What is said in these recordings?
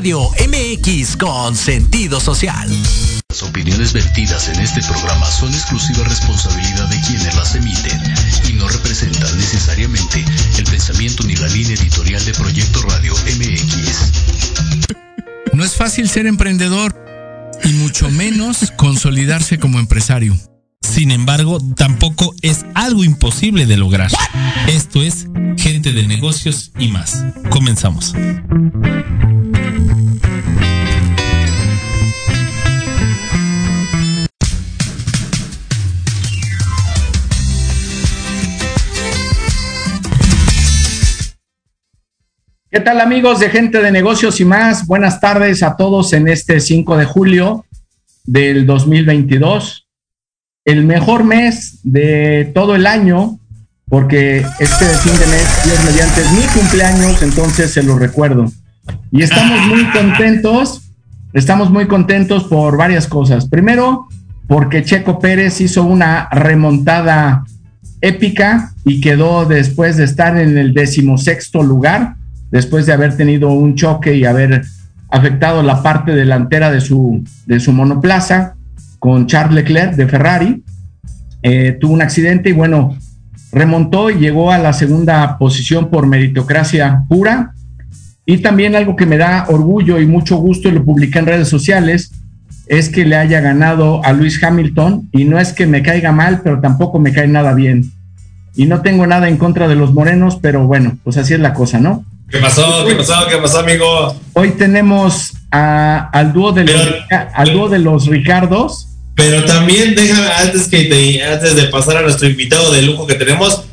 Radio MX con sentido social. Las opiniones vertidas en este programa son exclusiva responsabilidad de quienes las emiten y no representan necesariamente el pensamiento ni la línea editorial de Proyecto Radio MX. No es fácil ser emprendedor y mucho menos consolidarse como empresario. Sin embargo, tampoco es algo imposible de lograr. Esto es Gente de Negocios y más. Comenzamos. ¿Qué tal amigos de Gente de Negocios y más? Buenas tardes a todos en este 5 de julio del 2022 el mejor mes de todo el año, porque este fin de mes, mi cumpleaños, entonces se lo recuerdo. Y estamos muy contentos, estamos muy contentos por varias cosas. Primero, porque Checo Pérez hizo una remontada épica y quedó después de estar en el decimosexto lugar, después de haber tenido un choque y haber afectado la parte delantera de su, de su monoplaza con Charles Leclerc de Ferrari. Eh, tuvo un accidente y bueno, remontó y llegó a la segunda posición por meritocracia pura. Y también algo que me da orgullo y mucho gusto y lo publiqué en redes sociales es que le haya ganado a Luis Hamilton y no es que me caiga mal, pero tampoco me cae nada bien. Y no tengo nada en contra de los morenos, pero bueno, pues así es la cosa, ¿no? ¿Qué pasó? ¿Qué pasó? ¿Qué pasó, amigo? Hoy tenemos al, dúo de los, al dúo de los Ricardos pero también déjame, antes, que antes de pasar a nuestro invitado de lujo que tenemos,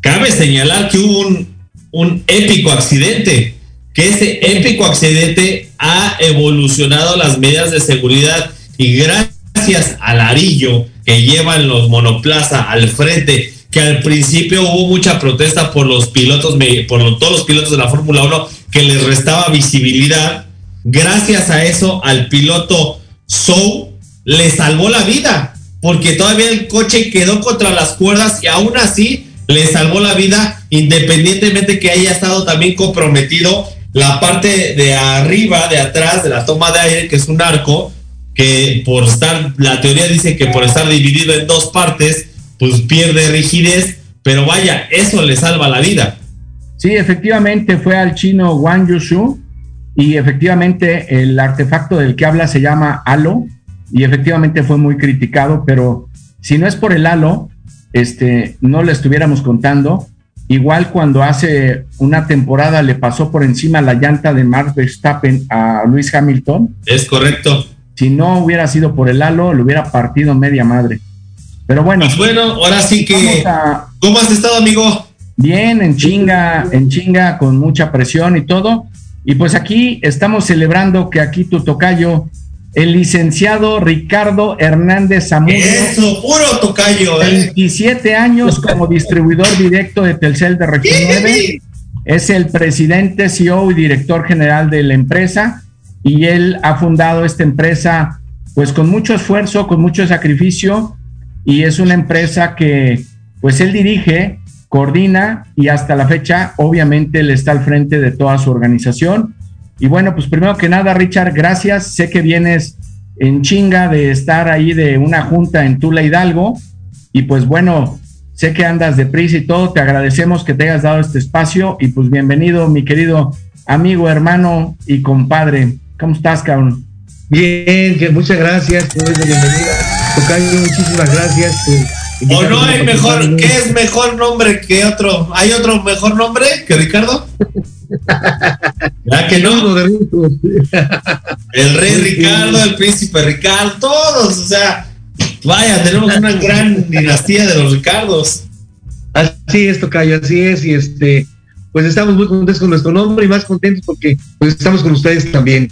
cabe señalar que hubo un, un épico accidente, que ese épico accidente ha evolucionado las medidas de seguridad y gracias al arillo que llevan los monoplaza al frente, que al principio hubo mucha protesta por los pilotos, por todos los pilotos de la Fórmula 1 que les restaba visibilidad, gracias a eso al piloto Sou le salvó la vida, porque todavía el coche quedó contra las cuerdas y aún así le salvó la vida, independientemente que haya estado también comprometido la parte de arriba, de atrás, de la toma de aire, que es un arco, que por estar, la teoría dice que por estar dividido en dos partes, pues pierde rigidez, pero vaya, eso le salva la vida. Sí, efectivamente fue al chino Wang Yushu y efectivamente el artefacto del que habla se llama Halo, y efectivamente fue muy criticado, pero si no es por el halo, este, no le estuviéramos contando. Igual cuando hace una temporada le pasó por encima la llanta de Max Verstappen a Luis Hamilton. Es correcto. Si no hubiera sido por el halo, le hubiera partido media madre. Pero bueno. Pues bueno, ahora sí que. ¿Cómo has estado, amigo? Bien, en chinga, en chinga, con mucha presión y todo. Y pues aquí estamos celebrando que aquí tu tocayo el licenciado Ricardo Hernández Zamudio. Eso, puro tocayo. 27 ¿eh? años como distribuidor directo de Telcel de Región 9. Es el presidente, CEO y director general de la empresa. Y él ha fundado esta empresa pues con mucho esfuerzo, con mucho sacrificio. Y es una empresa que pues él dirige, coordina y hasta la fecha obviamente él está al frente de toda su organización y bueno, pues primero que nada, Richard, gracias. Sé que vienes en chinga de estar ahí de una junta en Tula Hidalgo. Y pues bueno, sé que andas de prisa y todo. Te agradecemos que te hayas dado este espacio. Y pues bienvenido, mi querido amigo, hermano y compadre. ¿Cómo estás, cabrón? Bien, que muchas gracias por bienvenida. Tocayo, muchísimas gracias. ¿O no hay mejor, qué es mejor nombre que otro? ¿Hay otro mejor nombre que Ricardo? ¿Ya que no? El rey Ricardo, el príncipe Ricardo, todos, o sea, vaya, tenemos una gran dinastía de los Ricardos. Así es, Tocayo, así es, y este, pues estamos muy contentos con nuestro nombre y más contentos porque pues estamos con ustedes también.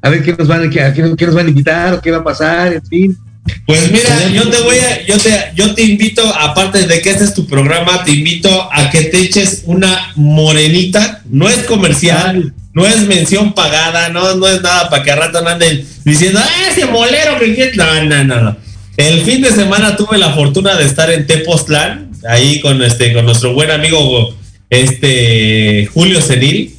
A ver qué nos van, qué, qué nos van a invitar o qué va a pasar, en fin. Pues mira, yo te voy a, yo te, yo te invito, aparte de que este es tu programa, te invito a que te eches una morenita, no es comercial, no es mención pagada, no, no es nada para que a rato no anden diciendo, ¡ah, ese molero que No, no, no, no. El fin de semana tuve la fortuna de estar en Tepoztlán, ahí con este, con nuestro buen amigo este Julio Senil.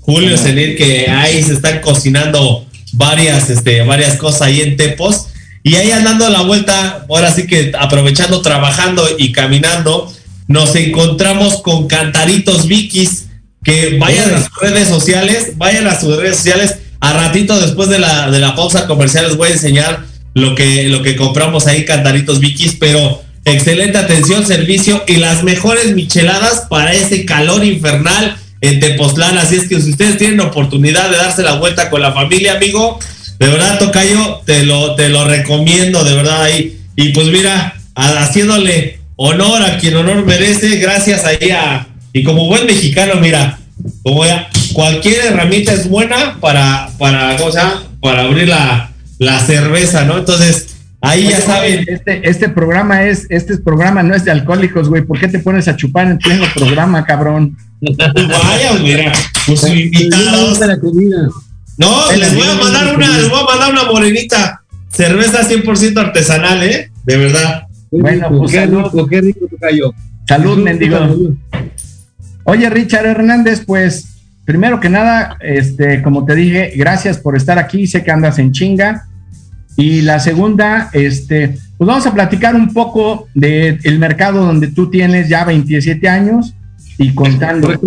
Julio Zenit, que ahí se están cocinando varias, este, varias cosas ahí en Tepos. Y ahí andando la vuelta, ahora sí que aprovechando, trabajando y caminando, nos encontramos con Cantaritos Vikis, que vayan a sus redes sociales, vayan a sus redes sociales. A ratito después de la, de la pausa comercial les voy a enseñar lo que, lo que compramos ahí, Cantaritos Vikis, pero excelente atención, servicio y las mejores micheladas para ese calor infernal en Tepoztlán. Así es que si ustedes tienen oportunidad de darse la vuelta con la familia, amigo, de verdad, Tocayo, te lo, te lo recomiendo, de verdad ahí. Y pues mira, haciéndole honor a quien honor merece, gracias ahí a, y como buen mexicano, mira, como ya, cualquier herramienta es buena para, para, ¿cómo se llama? Para abrir la, la cerveza, ¿no? Entonces, ahí ya saben. Este, este programa es, este programa no es de alcohólicos, güey. ¿Por qué te pones a chupar en pleno programa, cabrón? Vaya, mira, pues invitados. No, les voy a mandar una, les voy a mandar una morenita. Cerveza 100% artesanal, ¿eh? De verdad. Bueno, pues qué salud. rico, qué rico tocayo. Salud, mendigo. Oye, Richard Hernández, pues primero que nada, este, como te dije, gracias por estar aquí. Sé que andas en chinga. Y la segunda, este, pues vamos a platicar un poco del el mercado donde tú tienes ya 27 años y contando.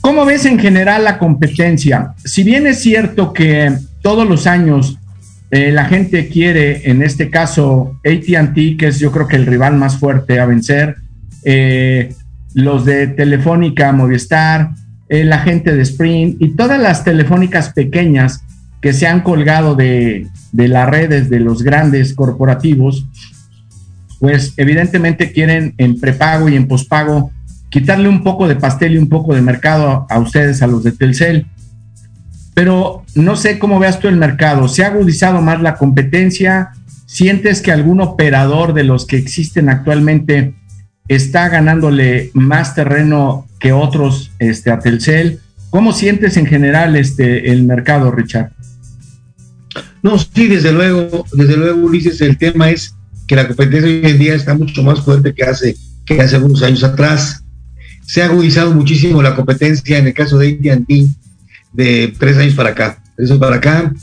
¿Cómo ves en general la competencia? Si bien es cierto que todos los años eh, la gente quiere, en este caso, ATT, que es yo creo que el rival más fuerte a vencer, eh, los de Telefónica, Movistar, eh, la gente de Sprint y todas las telefónicas pequeñas que se han colgado de, de las redes de los grandes corporativos, pues evidentemente quieren en prepago y en pospago quitarle un poco de pastel y un poco de mercado a ustedes, a los de Telcel. Pero no sé cómo veas tú el mercado. ¿Se ha agudizado más la competencia? ¿Sientes que algún operador de los que existen actualmente está ganándole más terreno que otros este, a Telcel? ¿Cómo sientes en general este, el mercado, Richard? No, sí, desde luego, desde luego, Ulises, el tema es que la competencia hoy en día está mucho más fuerte que hace, que hace unos años atrás. Se ha agudizado muchísimo la competencia en el caso de AT&T de tres años para acá. Tres años para acá,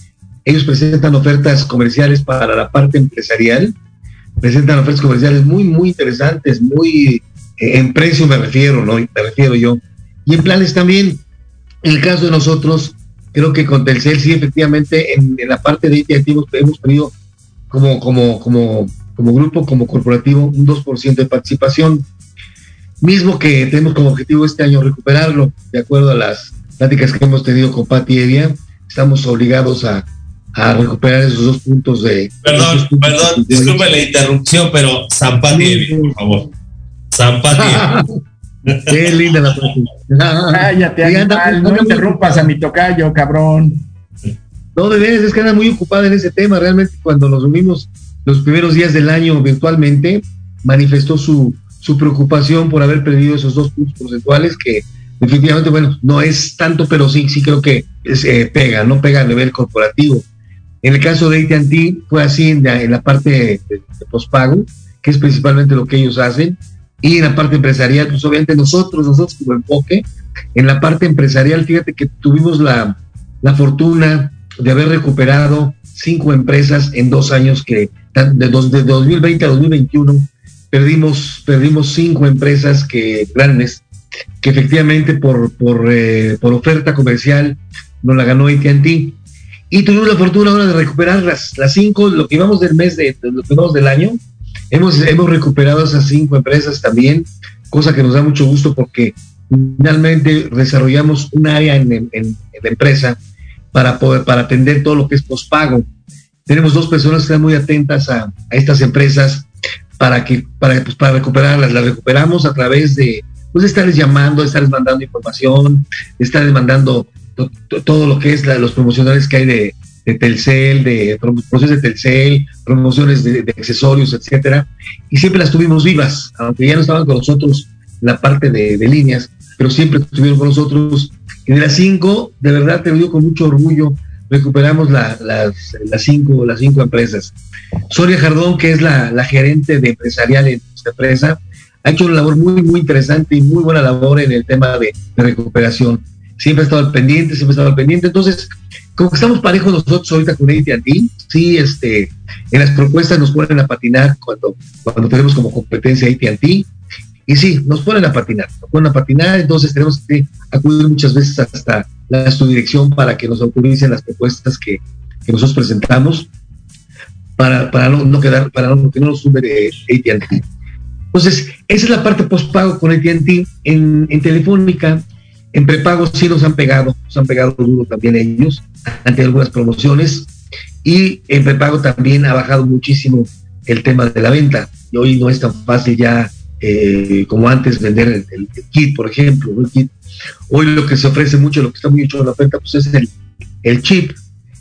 ellos presentan ofertas comerciales para la parte empresarial, presentan ofertas comerciales muy, muy interesantes, muy eh, en precio me refiero, ¿no? Me refiero yo. Y en planes también. En el caso de nosotros, creo que con Telcel sí, efectivamente, en, en la parte de AT&T hemos, tenido como, como, como, como grupo, como corporativo, un 2% de participación, mismo que tenemos como objetivo este año recuperarlo, de acuerdo a las pláticas que hemos tenido con Pati Evia, estamos obligados a, a recuperar esos dos puntos de... Perdón, puntos perdón, de- disculpe la interrupción, pero Zampati, Evi, por favor. Zampati. Qué linda la Pati. Cállate, animal, no interrumpas a mi tocayo, cabrón. No, de veras, es que anda muy ocupada en ese tema. Realmente, cuando nos unimos los primeros días del año virtualmente, manifestó su, su preocupación por haber perdido esos dos puntos porcentuales que definitivamente, bueno, no es tanto, pero sí, sí creo que es, eh, pega, no pega a nivel corporativo. En el caso de AT&T fue así en la, en la parte de, de pospago, que es principalmente lo que ellos hacen, y en la parte empresarial, pues obviamente nosotros, nosotros como enfoque, en la parte empresarial, fíjate que tuvimos la, la fortuna de haber recuperado cinco empresas en dos años que, de, de 2020 a 2021, perdimos, perdimos cinco empresas que grandes, que efectivamente por, por, eh, por oferta comercial nos la ganó AT&T. Y tuvimos la fortuna ahora de recuperar las, las cinco, lo que íbamos del mes, de, lo que íbamos del año, hemos, hemos recuperado esas cinco empresas también, cosa que nos da mucho gusto porque finalmente desarrollamos un área en, en- en la empresa para poder, para atender todo lo que es pospago. Tenemos dos personas que están muy atentas a, a estas empresas para que, para, pues, para recuperarlas. Las recuperamos a través de, pues, estarles llamando, estarles mandando información, estarles mandando to- to- todo lo que es la- los promocionales que hay de, de Telcel, de prom- promociones de Telcel, promociones de, de accesorios, etcétera. Y siempre las tuvimos vivas, aunque ya no estaban con nosotros la parte de, de líneas, pero siempre estuvieron con nosotros. Y de las cinco, de verdad te lo digo con mucho orgullo, recuperamos la- las, las, cinco, las cinco empresas. Soria Jardón, que es la, gerente de empresarial en nuestra empresa, ha hecho una labor muy, muy interesante y muy buena labor en el tema de, recuperación. siempre ha estado al pendiente, siempre ha estado al pendiente. Entonces, como que estamos parejos nosotros ahorita con AT&T, sí, este, en las propuestas nos ponen a patinar cuando, cuando tenemos como competencia AT&T, y sí, nos ponen a patinar, nos ponen a patinar, entonces tenemos que acudir muchas veces hasta la subdirección para que nos autoricen las propuestas que, que nosotros presentamos para, para no, no, quedar, para no, que no nos sube de AT&T. Entonces, esa es la parte postpago con AT&T. En, en Telefónica, en prepago sí nos han pegado, nos han pegado duro también ellos, ante algunas promociones. Y en prepago también ha bajado muchísimo el tema de la venta. Y hoy no es tan fácil ya eh, como antes vender el, el, kit, por ejemplo. El kit. Hoy lo que se ofrece mucho, lo que está muy hecho en la oferta, pues es el, el chip.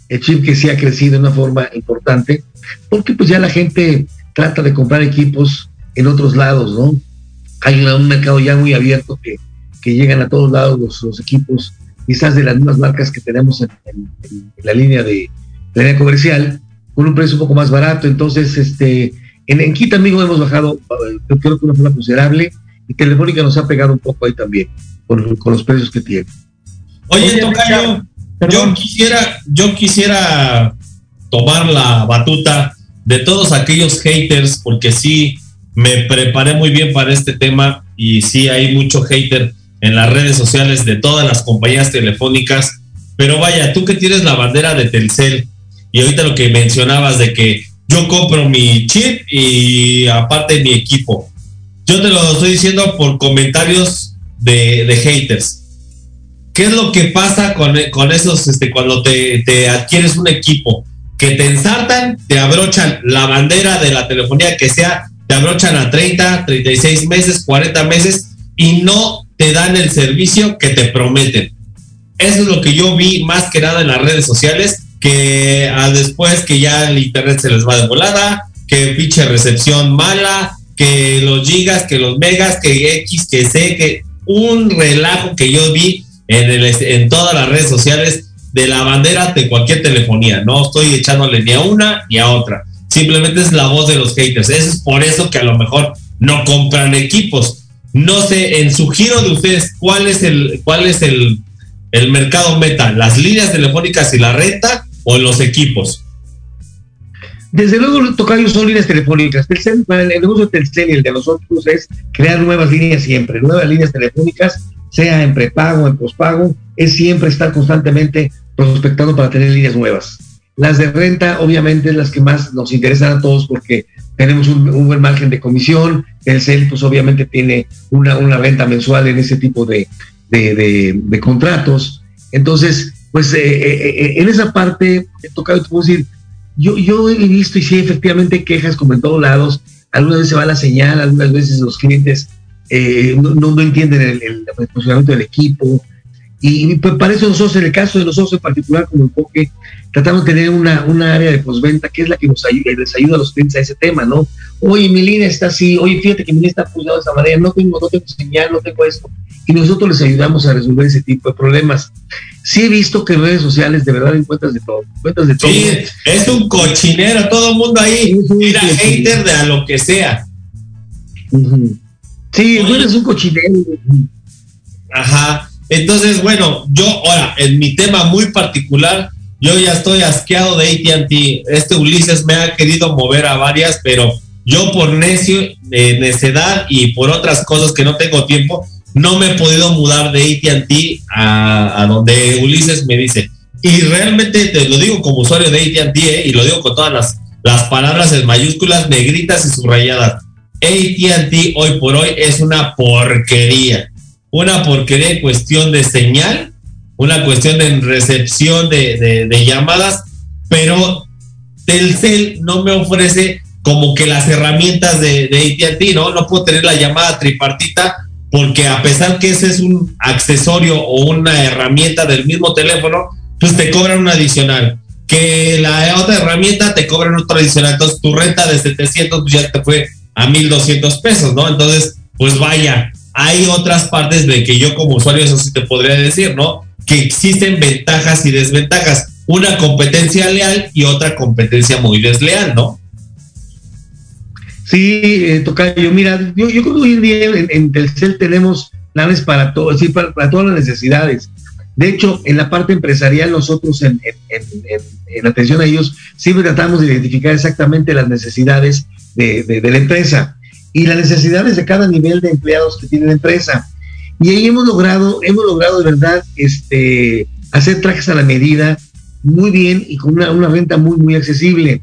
El chip que sí ha crecido de una forma importante, porque pues ya la gente trata de comprar equipos en otros lados, ¿no? Hay un mercado ya muy abierto que, que llegan a todos lados los, los, equipos, quizás de las mismas marcas que tenemos en, la línea de la línea comercial, con un precio un poco más barato. Entonces, este, en, en Kit, amigo, hemos bajado, yo creo que una forma considerable, y Telefónica nos ha pegado un poco ahí también, con, con los precios que tiene. Oye, Oye Tocayo, yo quisiera, yo quisiera tomar la batuta de todos aquellos haters, porque sí, me preparé muy bien para este tema y sí hay mucho hater en las redes sociales de todas las compañías telefónicas, pero vaya, tú que tienes la bandera de Telcel y ahorita lo que mencionabas de que yo compro mi chip y aparte mi equipo, yo te lo estoy diciendo por comentarios de, de haters. ¿Qué es lo que pasa con, con esos, este, cuando te, te adquieres un equipo? Que te ensartan, te abrochan la bandera de la telefonía que sea te abrochan a 30, 36 meses, 40 meses y no te dan el servicio que te prometen. Eso es lo que yo vi más que nada en las redes sociales, que al después que ya el internet se les va de volada, que pinche recepción mala, que los gigas, que los megas, que X, que C, que un relajo que yo vi en, el, en todas las redes sociales de la bandera de cualquier telefonía. No estoy echándole ni a una ni a otra simplemente es la voz de los haters. Es por eso que a lo mejor no compran equipos. No sé, en su giro de ustedes, ¿cuál es el, cuál es el mercado meta? ¿Las líneas telefónicas y la renta o los equipos? Desde luego, Tocayo son líneas telefónicas. Telcel, el negocio de Telcel y el de nosotros es crear nuevas líneas siempre, nuevas líneas telefónicas, sea en prepago, en pospago, es siempre estar constantemente prospectando para tener líneas nuevas. Las de renta, obviamente, las que más nos interesan a todos porque tenemos un, buen margen de comisión. El CEL, pues obviamente tiene una, una renta mensual en ese tipo de, de, de, contratos. Entonces, pues eh, eh, en esa parte, he tocado, te puedo decir, yo, yo he visto y sí, efectivamente, quejas como en todos lados. Algunas veces se va la señal, algunas veces los clientes eh, no, no, entienden el, funcionamiento del equipo. Y pues para eso nosotros, en el caso de nosotros en particular, como enfoque, tratamos de tener una, una área de postventa que es la que nos ayuda, les ayuda a los clientes a ese tema, ¿no? Oye, mi línea está así, oye, fíjate que mi línea está pulsada de esa manera, no tengo, no tengo señal, no tengo esto. Y nosotros les ayudamos a resolver ese tipo de problemas. Sí he visto que en redes sociales de verdad encuentras de todo, encuentras de todo. Sí, es un cochinero, todo el mundo ahí, mira, sí, hater de a lo que sea. Uh -huh. Sí, bueno, es un cochinero. Ajá. Entonces, bueno, yo ahora, en mi tema muy particular, yo ya estoy asqueado de ATT. Este Ulises me ha querido mover a varias, pero yo por necio, de necedad y por otras cosas que no tengo tiempo, no me he podido mudar de ATT a, a, donde Ulises me dice. Y realmente te lo digo como usuario de ATT, ¿eh? y lo digo con todas las, las palabras en mayúsculas, negritas y subrayadas. ATT hoy por hoy es una porquería una porquería cuestión de señal, una cuestión de recepción de, de, llamadas, pero Telcel no me ofrece como que las herramientas de, de ¿no? No puedo tener la llamada tripartita porque a pesar que ese es un accesorio o una herramienta del mismo teléfono, pues te cobran un adicional. Que la otra herramienta te cobran otro adicional. Entonces tu renta de 700 pues ya te fue a 1200 pesos, ¿no? Entonces, pues vaya, hay otras partes de que yo como usuario eso sí te podría decir, ¿no? Que existen ventajas y desventajas. Una competencia leal y otra competencia muy desleal, ¿no? Sí, eh, Tocayo, mira, yo, creo que hoy en día en, en Telcel tenemos planes para todo, sí, para, todas las necesidades. De hecho, en la parte empresarial, nosotros en, atención a ellos siempre tratamos de identificar exactamente las necesidades de, la empresa y las necesidades de cada nivel de empleados que tiene la empresa. Y ahí hemos logrado, hemos logrado de verdad este, hacer trajes a la medida muy bien y con una, una renta muy, muy accesible.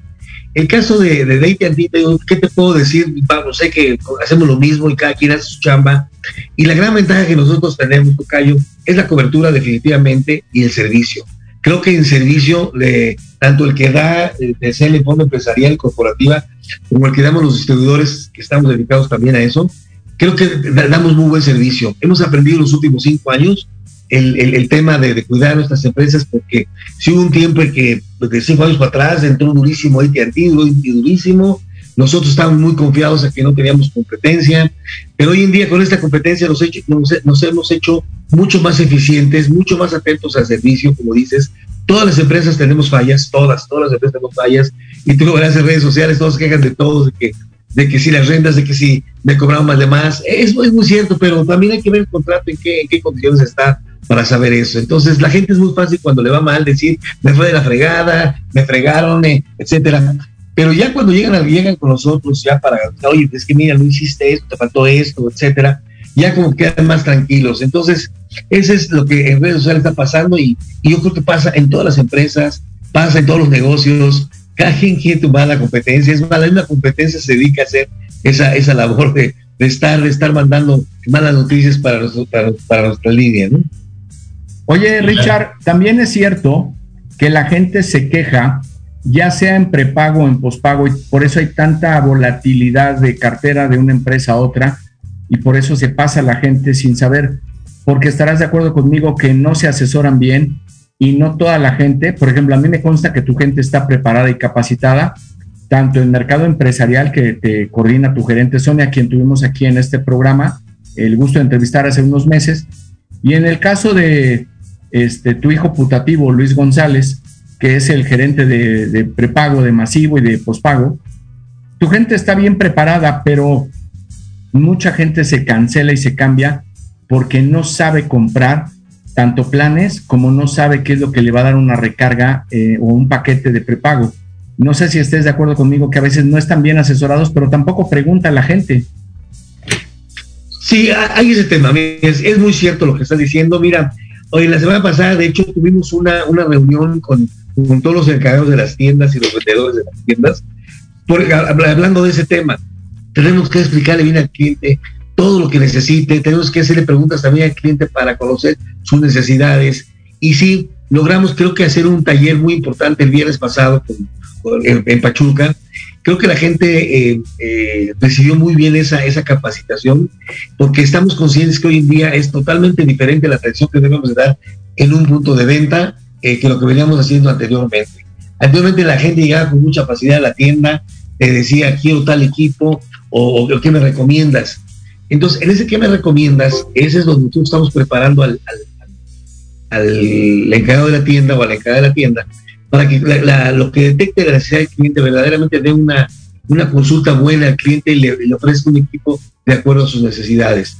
El caso de, de AT&T, ¿qué te puedo decir? Vamos, sé que hacemos lo mismo y cada quien hace su chamba. Y la gran ventaja que nosotros tenemos, Tocayo, es la cobertura definitivamente y el servicio. Creo que en servicio, de, tanto el que da eh, de ser el fondo empresarial corporativa, como el que damos los distribuidores que estamos dedicados también a eso, creo que damos muy buen servicio. Hemos aprendido en los últimos cinco años el, tema de, cuidar nuestras empresas, porque si hubo un tiempo que, pues, de cinco años para atrás, entró durísimo AT&T, durísimo, nosotros estábamos muy confiados a que no teníamos competencia, pero hoy en día con esta competencia nos, nos, hemos hecho mucho más eficientes, mucho más atentos al servicio, como dices. Todas las empresas tenemos fallas, todas, todas las empresas tenemos fallas, y tú lo verás en redes sociales, todos quejan de todos, de que, de que si las rentas, de que si me cobraron más de más. Es, es muy cierto, pero también hay que ver el contrato en qué, en qué condiciones está para saber eso. Entonces, la gente es muy fácil cuando le va mal decir, me fue de la fregada, me fregaron, eh, etcétera. Pero ya cuando llegan, llegan con nosotros, ya para, oye, es que mira, no hiciste esto, te faltó esto, etcétera, ya como quedan más tranquilos. Entonces, eso es lo que en redes sociales está pasando y, yo creo que pasa en todas las empresas, pasa en todos los negocios. Cada quien quiere tomar la competencia, es más, la misma competencia se dedica a hacer esa, esa labor de, estar, de estar mandando malas noticias para, para, para nuestra línea, ¿no? Oye, Richard, también es cierto que la gente se queja, ya sea en prepago o en pospago, y por eso hay tanta volatilidad de cartera de una empresa a otra, y por eso se pasa la gente sin saber, porque estarás de acuerdo conmigo que no se asesoran bien y no toda la gente, por ejemplo, a mí me consta que tu gente está preparada y capacitada, tanto en mercado empresarial que te coordina tu gerente Sonia, quien tuvimos aquí en este programa, el gusto de entrevistar hace unos meses, y en el caso de este, tu hijo putativo, Luis González, que es el gerente de, prepago, de masivo y de pospago, tu gente está bien preparada, pero mucha gente se cancela y se cambia porque no sabe comprar tanto planes como no sabe qué es lo que le va a dar una recarga eh, o un paquete de prepago. No sé si estés de acuerdo conmigo que a veces no están bien asesorados, pero tampoco pregunta a la gente. Sí, hay ese tema. Es, es muy cierto lo que estás diciendo. Mira, Hoy, la semana pasada, de hecho, tuvimos una, una reunión con, con, todos los encargados de las tiendas y los vendedores de las tiendas, hablando de ese tema. Tenemos que explicarle bien al cliente todo lo que necesite, tenemos que hacerle preguntas también al cliente para conocer sus necesidades. Y sí, logramos, creo que, hacer un taller muy importante el viernes pasado en, Pachuca, creo que la gente eh, eh, recibió muy bien esa, esa capacitación, porque estamos conscientes que hoy en día es totalmente diferente la atención que debemos dar en un punto de venta eh, que lo que veníamos haciendo anteriormente. Anteriormente la gente llegaba con mucha facilidad a la tienda, te decía, quiero tal equipo o, o, qué me recomiendas. Entonces, en ese que me recomiendas, ese es donde nosotros estamos preparando al, al, encargado de la tienda o a la encargada de la tienda para que lo que detecte la necesidad del cliente verdaderamente dé una, una consulta buena al cliente y le, ofrezca un equipo de acuerdo a sus necesidades.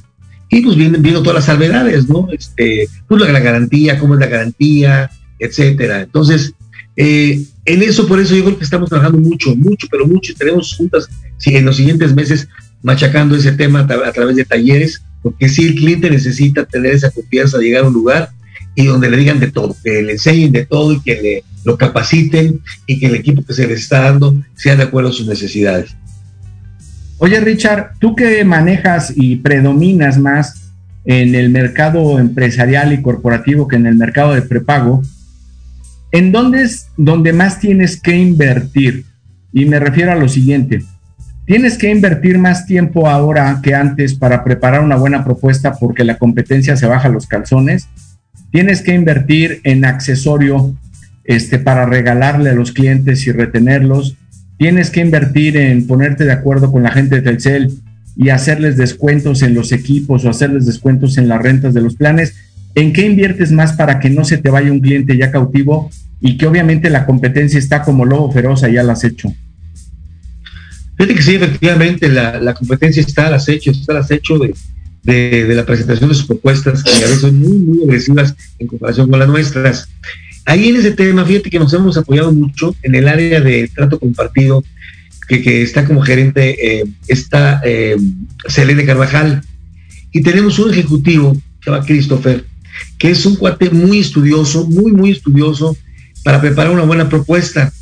Y pues vienen viendo todas las salvedades, ¿no? Este, pues la, garantía, cómo es la garantía, etcétera. Entonces, eh, en eso, por eso yo creo que estamos trabajando mucho, mucho, pero mucho. Tenemos juntas sí, en los siguientes meses machacando ese tema a, través de talleres, porque si el cliente necesita tener esa confianza de llegar a un lugar y donde le digan de todo, que le enseñen de todo y que le, lo capaciten y que el equipo que se les está dando sea de acuerdo a sus necesidades. Oye, Richard, tú que manejas y predominas más en el mercado empresarial y corporativo que en el mercado de prepago, ¿en dónde es donde más tienes que invertir? Y me refiero a lo siguiente. Tienes que invertir más tiempo ahora que antes para preparar una buena propuesta porque la competencia se baja los calzones Tienes que invertir en accesorio este, para regalarle a los clientes y retenerlos. Tienes que invertir en ponerte de acuerdo con la gente de Telcel y hacerles descuentos en los equipos o hacerles descuentos en las rentas de los planes. ¿En qué inviertes más para que no se te vaya un cliente ya cautivo y que obviamente la competencia está como lobo feroz, ya la has hecho? Fíjate que sí, efectivamente, la, competencia está al acecho, está al acecho de, de, la presentación de sus propuestas, que a veces son muy, muy agresivas en comparación con las nuestras. Ahí en ese tema, fíjate que nos hemos apoyado mucho en el área de trato compartido, que, que está como gerente, eh, está eh, Selene Carvajal, y tenemos un ejecutivo, se llama Christopher, que es un cuate muy estudioso, muy, muy estudioso, para preparar una buena propuesta.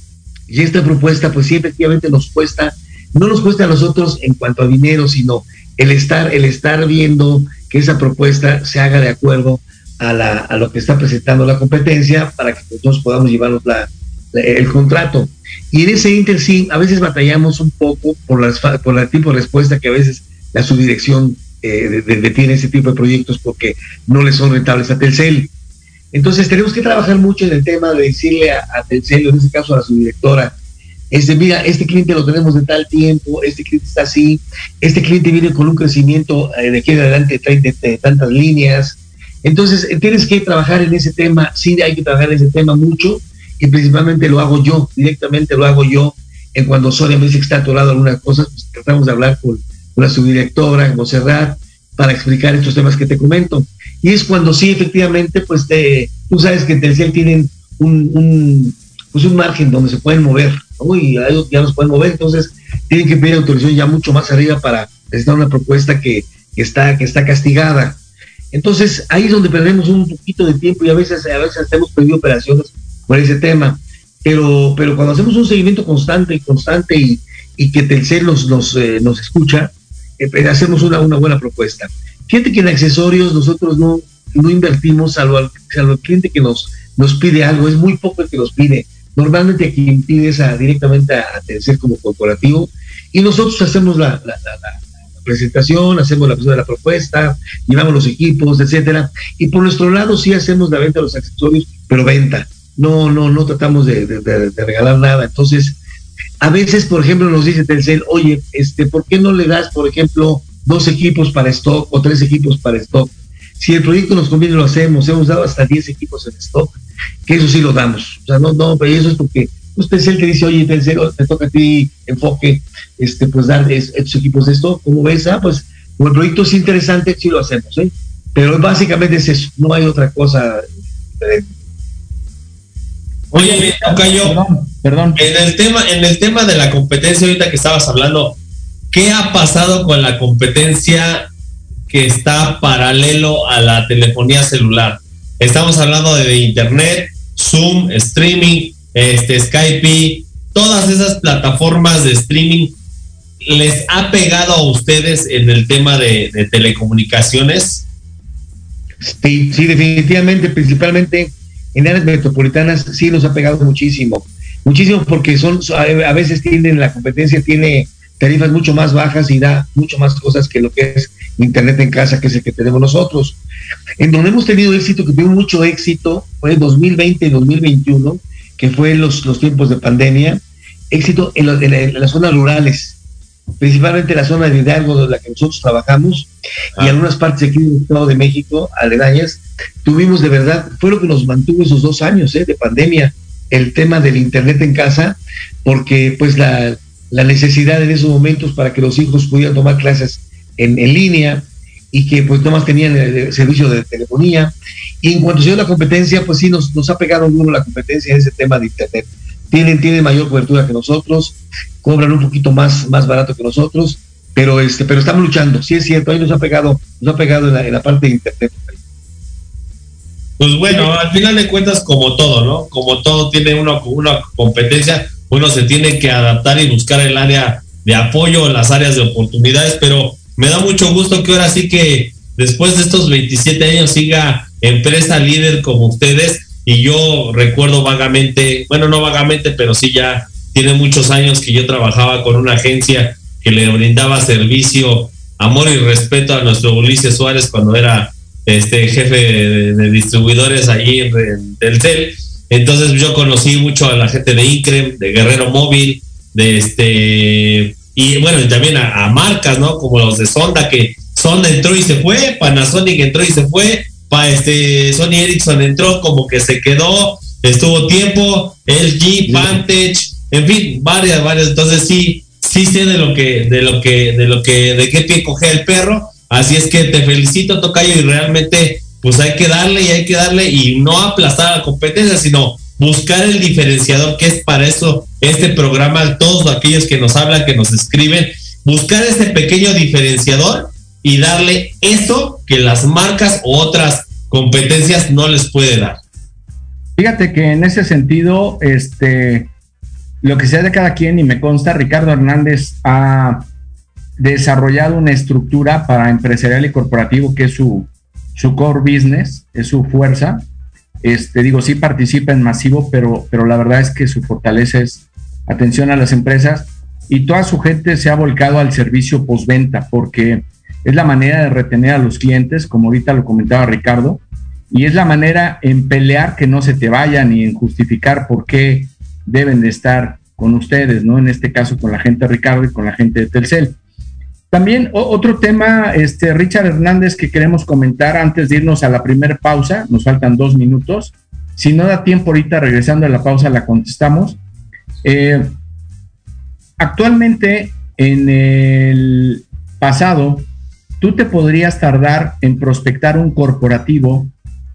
Y esta propuesta, pues sí, efectivamente nos cuesta, no nos cuesta a nosotros en cuanto a dinero, sino el estar, el estar viendo que esa propuesta se haga de acuerdo a, la, lo que está presentando la competencia para que nosotros podamos llevarnos la, el contrato. Y en ese inter sí, a veces batallamos un poco por, las, por el tipo de respuesta que a veces la subdirección eh, detiene ese tipo de proyectos porque no les son rentables a Telcel. Entonces tenemos que trabajar mucho en el tema de decirle a, a Telcel, en este caso a la subdirectora, este, mira, este cliente lo tenemos de tal tiempo, este cliente está así, este cliente viene con un crecimiento eh, de aquí en adelante de, tantas líneas. Entonces, eh, tienes que trabajar en ese tema, sí hay que trabajar en ese tema mucho, y principalmente lo hago yo, directamente lo hago yo. En cuando Sonia me dice que está atorado algunas cosas, pues tratamos de hablar con, la subdirectora, con Serrat, para explicar estos temas que te comento. Y es cuando sí, efectivamente, pues te, tú sabes que en Telcel tienen un, pues un margen donde se pueden mover y ya nos pueden mover, entonces tienen que pedir autorización ya mucho más arriba para presentar una propuesta que, está, que está castigada. Entonces ahí es donde perdemos un poquito de tiempo y a veces, a veces hemos perdido operaciones por ese tema. Pero, pero cuando hacemos un seguimiento constante y constante y, y que Telcel nos, nos, eh, nos escucha, eh, pues, hacemos una, una buena propuesta. Fíjate que en accesorios nosotros no, no invertimos salvo al, salvo al cliente que nos, nos pide algo, es muy poco el que nos pide. Normalmente a quien pides a, directamente a, a como corporativo y nosotros hacemos la, presentación, hacemos la, de la propuesta, llevamos los equipos, etcétera. Y por nuestro lado sí hacemos la venta de los accesorios, pero venta. No, no, no tratamos de, regalar nada. Entonces, a veces, por ejemplo, nos dice Telcel, oye, este, ¿por qué no le das, por ejemplo, dos equipos para stock o tres equipos para stock? Si el proyecto nos conviene, lo hacemos. Hemos dado hasta 10 equipos en stock que eso sí lo damos. O sea, no, no, pero eso es porque usted es el que dice, oye, te toca a ti enfoque, este, pues dar estos equipos de esto, ¿cómo ves? Ah, pues como el proyecto es interesante, sí lo hacemos, ¿eh? Pero básicamente es eso, no hay otra cosa Oye, yo, perdón, perdón. En el tema, en el tema de la competencia ahorita que estabas hablando, ¿qué ha pasado con la competencia que está paralelo a la telefonía celular? Estamos hablando de, internet, Zoom, streaming, este, Skype, todas esas plataformas de streaming. ¿Les ha pegado a ustedes en el tema de, telecomunicaciones? Sí, sí, definitivamente, principalmente en áreas metropolitanas sí nos ha pegado muchísimo. Muchísimo porque son, a veces tienen, la competencia tiene tarifas mucho más bajas y da mucho más cosas que lo que es Internet en casa, que es el que tenemos nosotros. En donde hemos tenido éxito, que tuvo mucho éxito, fue 2020 y 2021, que fue los, los tiempos de pandemia, éxito en, las zonas rurales, principalmente la zona de Hidalgo, donde la que nosotros trabajamos, y ah. algunas partes aquí del Estado de México, aledañas, tuvimos de verdad, fue lo que nos mantuvo esos dos años ¿eh? de pandemia, el tema del Internet en casa, porque pues la, la necesidad en esos momentos para que los hijos pudieran tomar clases en, línea y que pues nomás tenían el, servicio de telefonía. Y en cuanto se dio la competencia, pues sí nos, nos ha pegado uno la competencia en ese tema de Internet. Tienen, tienen mayor cobertura que nosotros, cobran un poquito más, más barato que nosotros, pero este, pero estamos luchando, sí es cierto, ahí nos ha pegado, nos ha pegado en la, parte de internet. Pues bueno, al final de cuentas, como todo, ¿no? Como todo tiene una, una competencia, uno se tiene que adaptar y buscar el área de apoyo, las áreas de oportunidades, pero me da mucho gusto que ahora sí que después de estos 27 años siga empresa líder como ustedes y yo recuerdo vagamente, bueno, no vagamente, pero sí ya tiene muchos años que yo trabajaba con una agencia que le brindaba servicio, amor y respeto a nuestro Ulises Suárez cuando era este jefe de, distribuidores allí en, en Telcel. Entonces yo conocí mucho a la gente de Increm, de Guerrero Móvil, de este y bueno, y también a, marcas, ¿no? Como los de Sonda, que Sonda entró y se fue, Panasonic entró y se fue, pa, este, Sony Ericsson entró como que se quedó, estuvo tiempo, LG, Vantage, en fin, varias, varias, entonces sí, sí sé de lo que, de lo que, de lo que, de qué pie coge el perro, Así es que te felicito, Tocayo, y realmente pues hay que darle y hay que darle y no aplastar a la competencia, sino buscar el diferenciador que es para eso este programa, todos aquellos que nos hablan, que nos escriben, buscar ese pequeño diferenciador y darle eso que las marcas o otras competencias no les puede dar. Fíjate que en ese sentido, este, lo que sea de cada quien, y me consta, Ricardo Hernández ha desarrollado una estructura para empresarial y corporativo que es su, su core business, es su fuerza. Este, digo, sí participa en masivo, pero, pero la verdad es que su fortaleza es atención a las empresas y toda su gente se ha volcado al servicio postventa porque es la manera de retener a los clientes, como ahorita lo comentaba Ricardo, y es la manera en pelear que no se te vayan y en justificar por qué deben de estar con ustedes, ¿no? En este caso con la gente de Ricardo y con la gente de Telcel. También otro tema, este, Richard Hernández, que queremos comentar antes de irnos a la primera pausa, nos faltan dos minutos. Si no da tiempo ahorita, regresando a la pausa, la contestamos. Eh, actualmente, en el pasado, tú te podrías tardar en prospectar un corporativo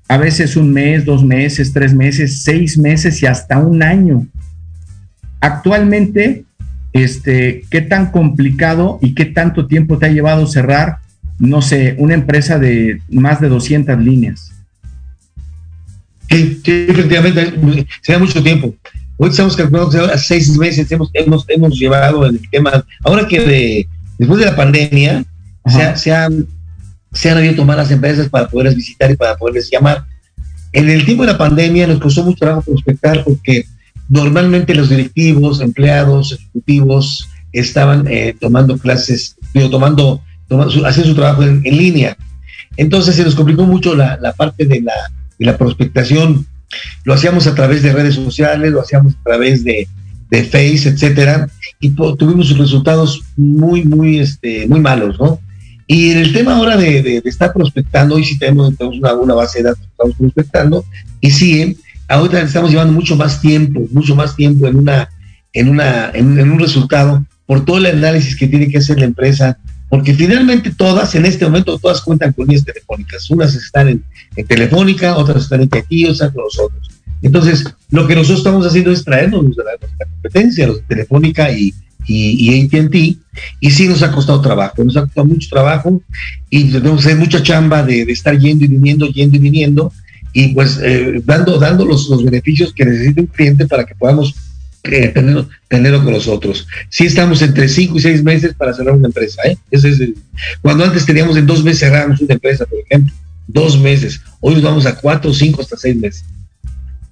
a veces un mes, dos meses, tres meses, seis meses y hasta un año. Actualmente, este, ¿qué tan complicado y qué tanto tiempo te ha llevado cerrar, no sé, una empresa de más de 200 líneas? Sí, efectivamente, se mucho tiempo. Hoy estamos calculando que a seis meses hemos, hemos, hemos llevado el tema. Ahora que después de la pandemia se, se, han, se han abierto más las empresas para poderlas visitar y para poderles llamar. En el tiempo de la pandemia nos costó mucho trabajo prospectar porque normalmente los directivos, empleados, ejecutivos estaban eh, tomando clases, digo, tomando, tomando haciendo su trabajo en, línea. Entonces se nos complicó mucho la, la parte de la, de la, prospectación. Lo hacíamos a través de redes sociales, lo hacíamos a través de, de Face, etcétera, y tuvimos resultados muy, muy, este, muy malos, ¿no? Y el tema ahora de, estar prospectando, hoy sí tenemos, una, base de datos estamos prospectando, y sí, ahorita estamos llevando mucho más tiempo, mucho más tiempo en, una, en, una, en, un resultado por todo el análisis que tiene que hacer la empresa, porque finalmente todas, en este momento, todas cuentan con líneas telefónicas. Unas están en, Telefónica, otras están en aquí, otras con nosotros. Entonces, lo que nosotros estamos haciendo es traernos de la, competencia, los de Telefónica y, y, y ATT, y sí nos ha costado trabajo, nos ha costado mucho trabajo y tenemos mucha chamba de, estar yendo y viniendo, yendo y viniendo, y pues eh, dando, dando los, beneficios que necesita un cliente para que podamos eh, tenerlo, tenerlo, con nosotros. Sí estamos entre cinco y seis meses para cerrar una empresa, ¿eh? es cuando antes teníamos en dos meses cerramos una empresa, por ejemplo, dos meses, hoy nos vamos a cuatro, cinco, hasta seis meses.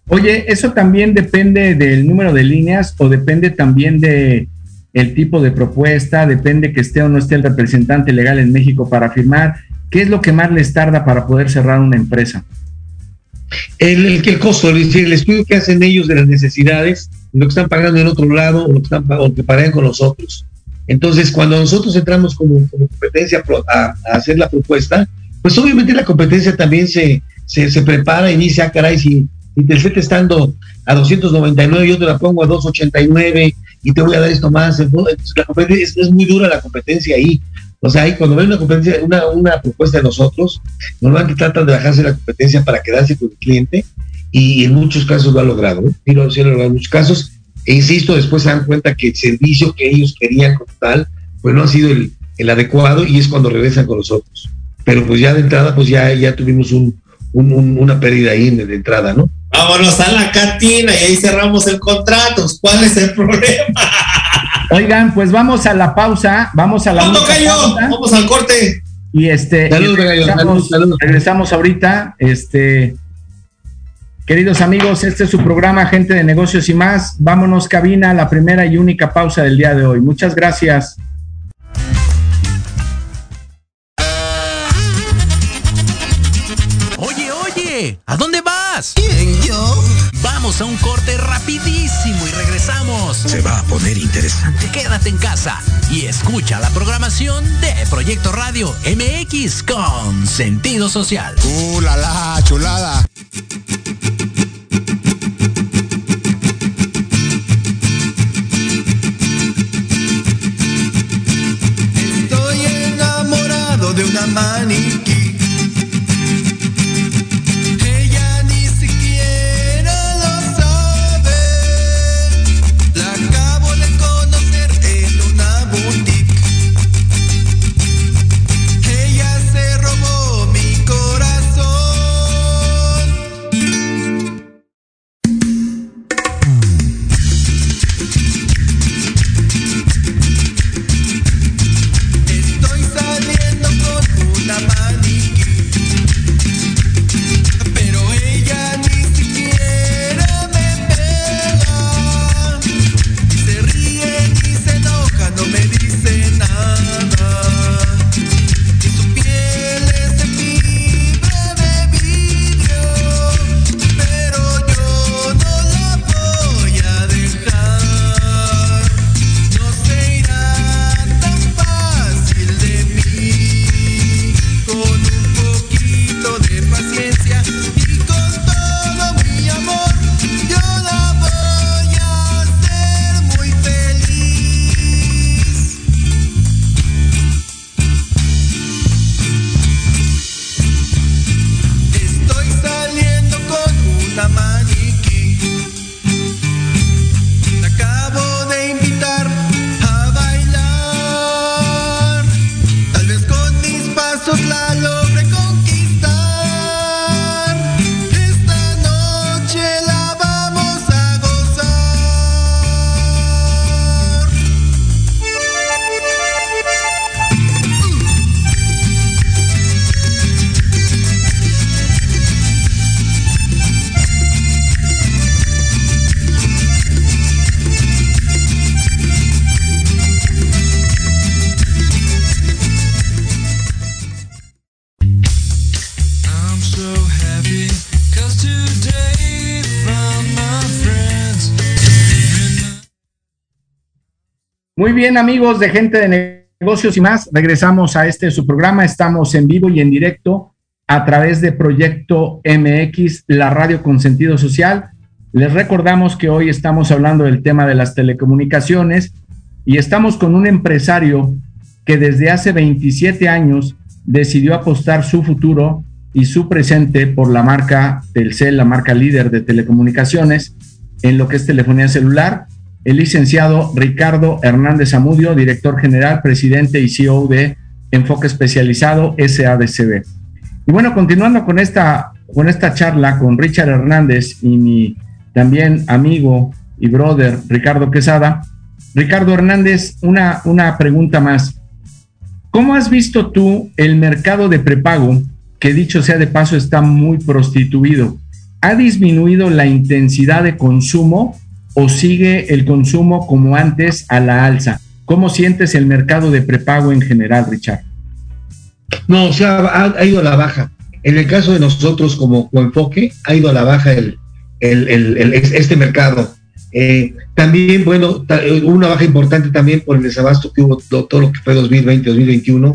Oye, ¿eso también depende del número de líneas o depende también de el tipo de propuesta, depende que esté o no esté el representante legal en México para firmar. ¿Qué es lo que más les tarda para poder cerrar una empresa? El, el, el costo, es decir, el estudio que hacen ellos de las necesidades, lo que están pagando en otro lado o lo que, están, o que pagan con nosotros. Entonces, cuando nosotros entramos como, competencia a, hacer la propuesta, pues obviamente la competencia también se, se, prepara y dice, ah, caray, si, si te estando a 299, yo te la pongo a 289 y te voy a dar esto más. es, muy dura la competencia ahí. O sea, ahí cuando ven una competencia, una, una propuesta de nosotros, normalmente tratan de bajarse la competencia para quedarse con el cliente y en muchos casos lo ha logrado. Y lo, sí lo logrado en muchos casos. E insisto, después se dan cuenta que el servicio que ellos querían como tal, pues no ha sido el, el adecuado y es cuando regresan con nosotros. Pero pues ya de entrada, pues ya, ya tuvimos un, una pérdida ahí de, de entrada, ¿no? Vámonos a la cantina y ahí cerramos el contrato. ¿Cuál es el problema? Oigan, pues vamos a la pausa, vamos a la pausa. Vamos al corte. Y este regresamos, regresamos ahorita. Este Queridos amigos, este es su programa Gente de Negocios y más. Vámonos cabina, la primera y única pausa del día de hoy. Muchas gracias. Oye, oye, ¿a dónde ¿Quién, yo? Vamos a un corte rapidísimo y regresamos. Se va a poner interesante. Quédate en casa y escucha la programación de Proyecto Radio MX con sentido social. ¡Uh, la, la chulada! Bien, amigos de gente de negocios y más, regresamos a este su programa. Estamos en vivo y en directo a través de Proyecto MX, la radio con sentido social. Les recordamos que hoy estamos hablando del tema de las telecomunicaciones y estamos con un empresario que desde hace 27 años decidió apostar su futuro y su presente por la marca Telcel, la marca líder de telecomunicaciones en lo que es telefonía celular el licenciado Ricardo Hernández Amudio, director general, presidente y CEO de Enfoque Especializado SADCB. Y bueno, continuando con esta, con esta charla con Richard Hernández y mi también amigo y brother Ricardo Quesada. Ricardo Hernández, una, una pregunta más. ¿Cómo has visto tú el mercado de prepago, que dicho sea de paso está muy prostituido? ¿Ha disminuido la intensidad de consumo o sigue el consumo como antes a la alza? ¿Cómo sientes el mercado de prepago en general, Richard? No, o sea, ha, ido a la baja. En el caso de nosotros como, enfoque, ha ido a la baja el, este mercado. Eh, también, bueno, una baja importante también por el desabasto que hubo todo lo que fue 2020, 2021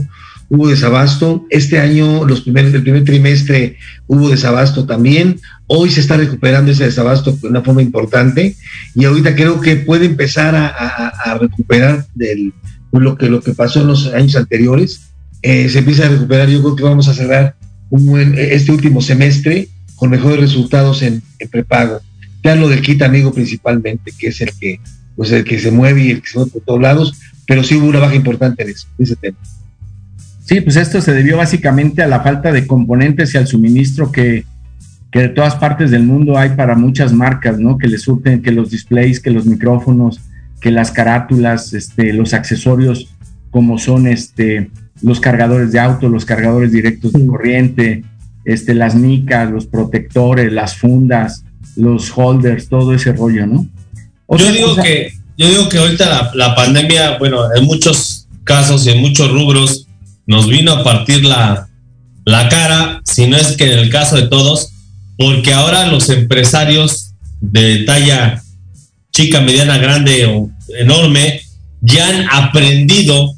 hubo desabasto. Este año, los primeros, el primer trimestre, hubo desabasto también. Hoy se está recuperando ese desabasto de una forma importante y ahorita creo que puede empezar a, recuperar del, lo, que, lo que pasó en los años anteriores. Eh, se empieza a recuperar. Yo creo que vamos a cerrar un buen, este último semestre con mejores resultados en, prepago. Ya lo del kit amigo principalmente, que es el que, pues el que se mueve y el que se mueve por todos lados, pero sí hubo una baja importante en, en ese tema. Sí, pues esto se debió básicamente a la falta de componentes y al suministro que, de todas partes del mundo hay para muchas marcas, ¿no? Que les surten, que los displays, que los micrófonos, que las carátulas, este, los accesorios como son este, los cargadores de auto, los cargadores directos de corriente, este, las micas, los protectores, las fundas, los holders, todo ese rollo, ¿no? yo digo que, yo digo que ahorita la, la pandemia, bueno, en muchos casos y en muchos rubros, nos vino a partir la, cara, si no es que en el caso de todos, porque ahora los empresarios de talla chica, mediana, grande o enorme ya han aprendido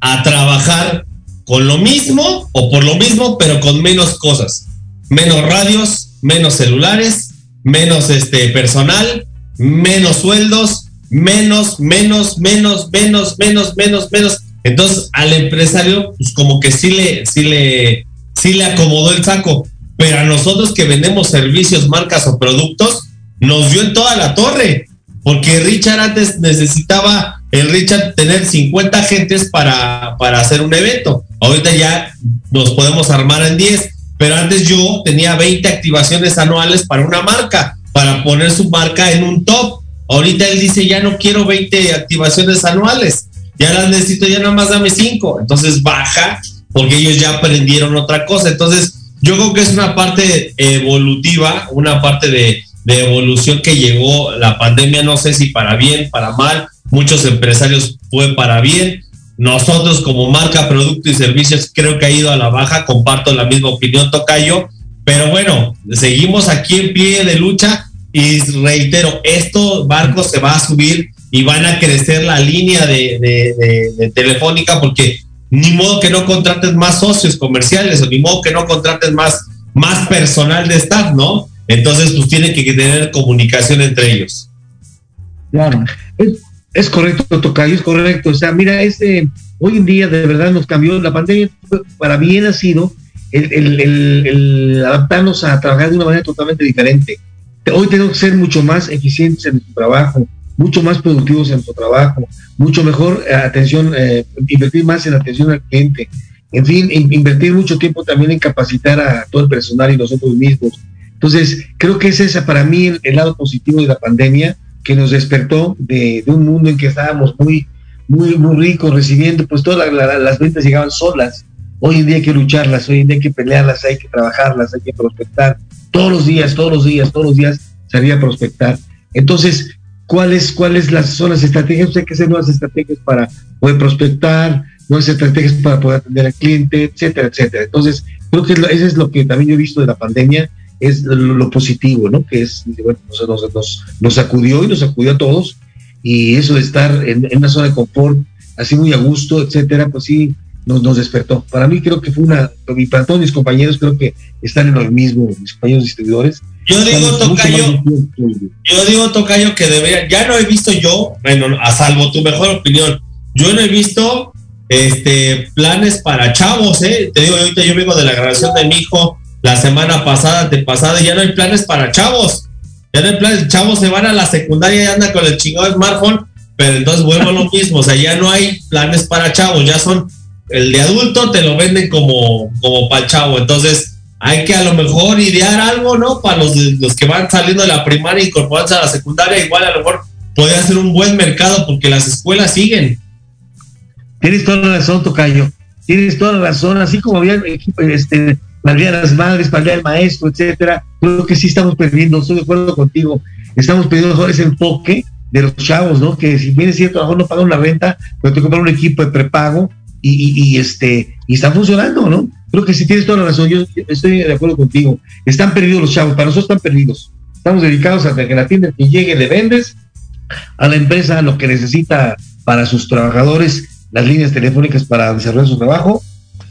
a trabajar con lo mismo o por lo mismo, pero con menos cosas. Menos radios, menos celulares, menos este personal, menos sueldos, menos, menos, menos, menos, menos, menos, menos. Entonces, al empresario, pues como que sí le, sí le, sí le acomodó el saco. Pero a nosotros que vendemos servicios, marcas o productos, nos dio en toda la torre. Porque Richard antes necesitaba, el Richard, tener 50 agentes para, para hacer un evento. Ahorita ya nos podemos armar en 10. Pero antes yo tenía 20 activaciones anuales para una marca, para poner su marca en un top. Ahorita él dice, ya no quiero 20 activaciones anuales ya las necesito, ya nada más dame cinco. Entonces baja porque ellos ya aprendieron otra cosa. Entonces, yo creo que es una parte evolutiva, una parte de, evolución que llegó la pandemia, no sé si para bien, para mal. Muchos empresarios fue para bien. Nosotros como marca, producto y servicios creo que ha ido a la baja, comparto la misma opinión, Tocayo. Pero bueno, seguimos aquí en pie de lucha y reitero, esto barco se va a subir y van a crecer la línea de, telefónica porque ni modo que no contrates más socios comerciales o ni modo que no contrates más, más personal de staff, ¿no? Entonces, pues tiene que tener comunicación entre ellos. Claro, es, correcto, Tocayo, es correcto. O sea, mira, este, hoy en día de verdad nos cambió, la pandemia para bien ha sido el, el adaptarnos a trabajar de una manera totalmente diferente. Hoy tenemos que ser mucho más eficientes en nuestro trabajo, mucho más productivos en nuestro trabajo, mucho mejor eh, atención, eh, invertir más en atención al cliente, en fin, invertir mucho tiempo también en capacitar a todo el personal y nosotros mismos. Entonces, creo que es para mí el, lado positivo de la pandemia que nos despertó de, un mundo en que estábamos muy, muy, muy ricos recibiendo, pues todas las ventas llegaban solas. Hoy en día hay que lucharlas, hoy en día hay que pelearlas, hay que trabajarlas, hay que prospectar. Todos los días, todos los días, todos los días salía a prospectar. Entonces, cuáles cuáles las son las estrategias, hay que hacer nuevas estrategias para poder prospectar, nuevas estrategias para poder atender al cliente, etcétera, etcétera. Entonces, creo que eso es lo que también yo he visto de la pandemia, es lo, positivo, ¿no? Que es, bueno, nos, nos, nos, sacudió y nos sacudió a todos y eso de estar en, una zona de confort, así muy a gusto, etcétera, pues sí, nos, nos despertó. Para mí creo que fue una, para todos mis compañeros creo que están en lo mismo, mis compañeros distribuidores. Yo digo, Tocayo, yo digo, Tocayo, que debería, ya no he visto yo, bueno, a salvo tu mejor opinión, yo no he visto este planes para chavos, ¿eh? Te digo, ahorita yo vengo de la grabación de mi hijo la semana pasada, de pasada, y ya no hay planes para chavos. Ya no hay planes, chavos se van a la secundaria y andan con el chingado smartphone, pero entonces vuelvo a lo mismo, o sea, ya no hay planes para chavos, ya son el de adulto te lo venden como, como para chavo, entonces hay que a lo mejor idear algo, ¿no? Para los, los que van saliendo de la primaria y incorporarse a la secundaria, igual a lo mejor puede ser un buen mercado porque las escuelas siguen. Tienes toda la razón, Tocayo. Tienes toda la razón. Así como había este, para de las madres, para el día del maestro, etcétera. Creo que sí estamos perdiendo, estoy de acuerdo contigo. Estamos perdiendo ese enfoque de los chavos, ¿no? Que si bien es cierto, a lo mejor no pagan una venta, pero te compran un equipo de prepago y, este y está funcionando, ¿no? Creo que sí tienes toda la razón, yo estoy de acuerdo contigo. Están perdidos los chavos, para nosotros están perdidos. Estamos dedicados a que la tienda que llegue le vendes a la empresa lo que necesita para sus trabajadores, las líneas telefónicas para desarrollar su trabajo,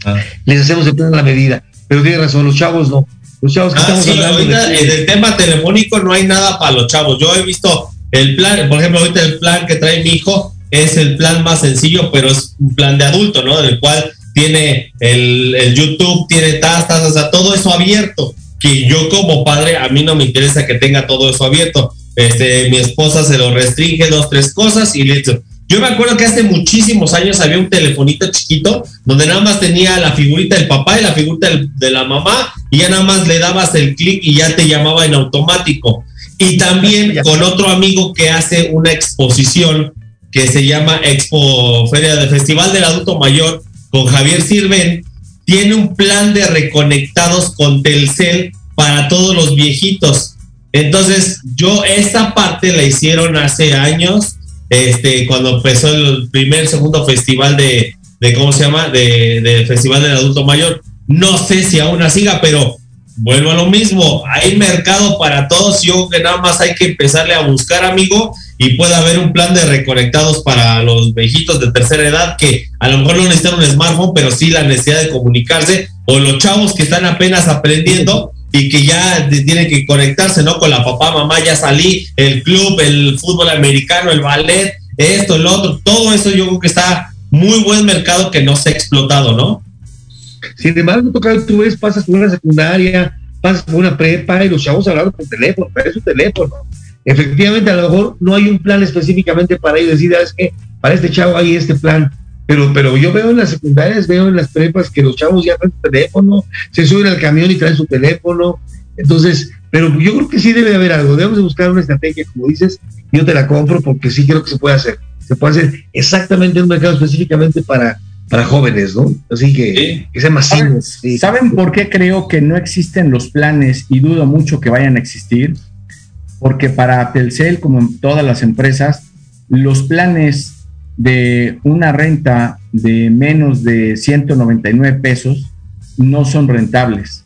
ah. les hacemos el plan a la medida. Pero tiene razón, los chavos no. Los chavos que ah, estamos hablando. en el tema telefónico no hay nada para los chavos. Yo he visto el plan, por ejemplo, ahorita el plan que trae mi hijo es el plan más sencillo, pero es un plan de adulto, ¿no? En el cual tiene el, el YouTube, tiene tastas, o sea, todo eso abierto. Que yo como padre, a mí no me interesa que tenga todo eso abierto. Este, mi esposa se lo restringe dos, tres cosas y listo. Yo me acuerdo que hace muchísimos años había un telefonito chiquito donde nada más tenía la figurita del papá y la figurita de la mamá y ya nada más le dabas el clic y ya te llamaba en automático. Y también con otro amigo que hace una exposición que se llama Expo Feria del Festival del Adulto Mayor con Javier Sirven, tiene un plan de reconectados con Telcel para todos los viejitos. Entonces, yo esta parte la hicieron hace años, este, cuando empezó el primer, segundo festival de, de ¿cómo se llama? De, Festival del Adulto Mayor. No sé si aún siga, pero vuelvo a lo mismo. Hay mercado para todos. Yo que nada más hay que empezarle a buscar, amigo, y puede haber un plan de reconectados para los viejitos de tercera edad que a lo mejor no necesitan un smartphone, pero sí la necesidad de comunicarse, o los chavos que están apenas aprendiendo y que ya tienen que conectarse, ¿no? Con la papá, mamá, ya salí, el club, el fútbol americano, el ballet, esto, el otro, todo eso yo creo que está muy buen mercado que no se ha explotado, ¿no? Sin embargo, tú ves, pasas por una secundaria, pasas por una prepa y los chavos hablando por teléfono, pero es un teléfono. Efectivamente, a lo mejor no hay un plan específicamente para ellos, decir, es que para este chavo hay este plan, pero, pero yo veo en las secundarias, veo en las prepas que los chavos ya traen su teléfono, se suben al camión y traen su teléfono. Entonces, pero yo creo que sí debe de haber algo. Debemos de buscar una estrategia, como dices, yo te la compro porque sí creo que se puede hacer. Se puede hacer exactamente en un mercado específicamente para, para jóvenes, ¿no? Así que, que sea masivo. ¿Saben por qué creo que no existen los planes y dudo mucho que vayan a existir? Porque para Telcel, como en todas las empresas, los planes de una renta de menos de 199 pesos no son rentables.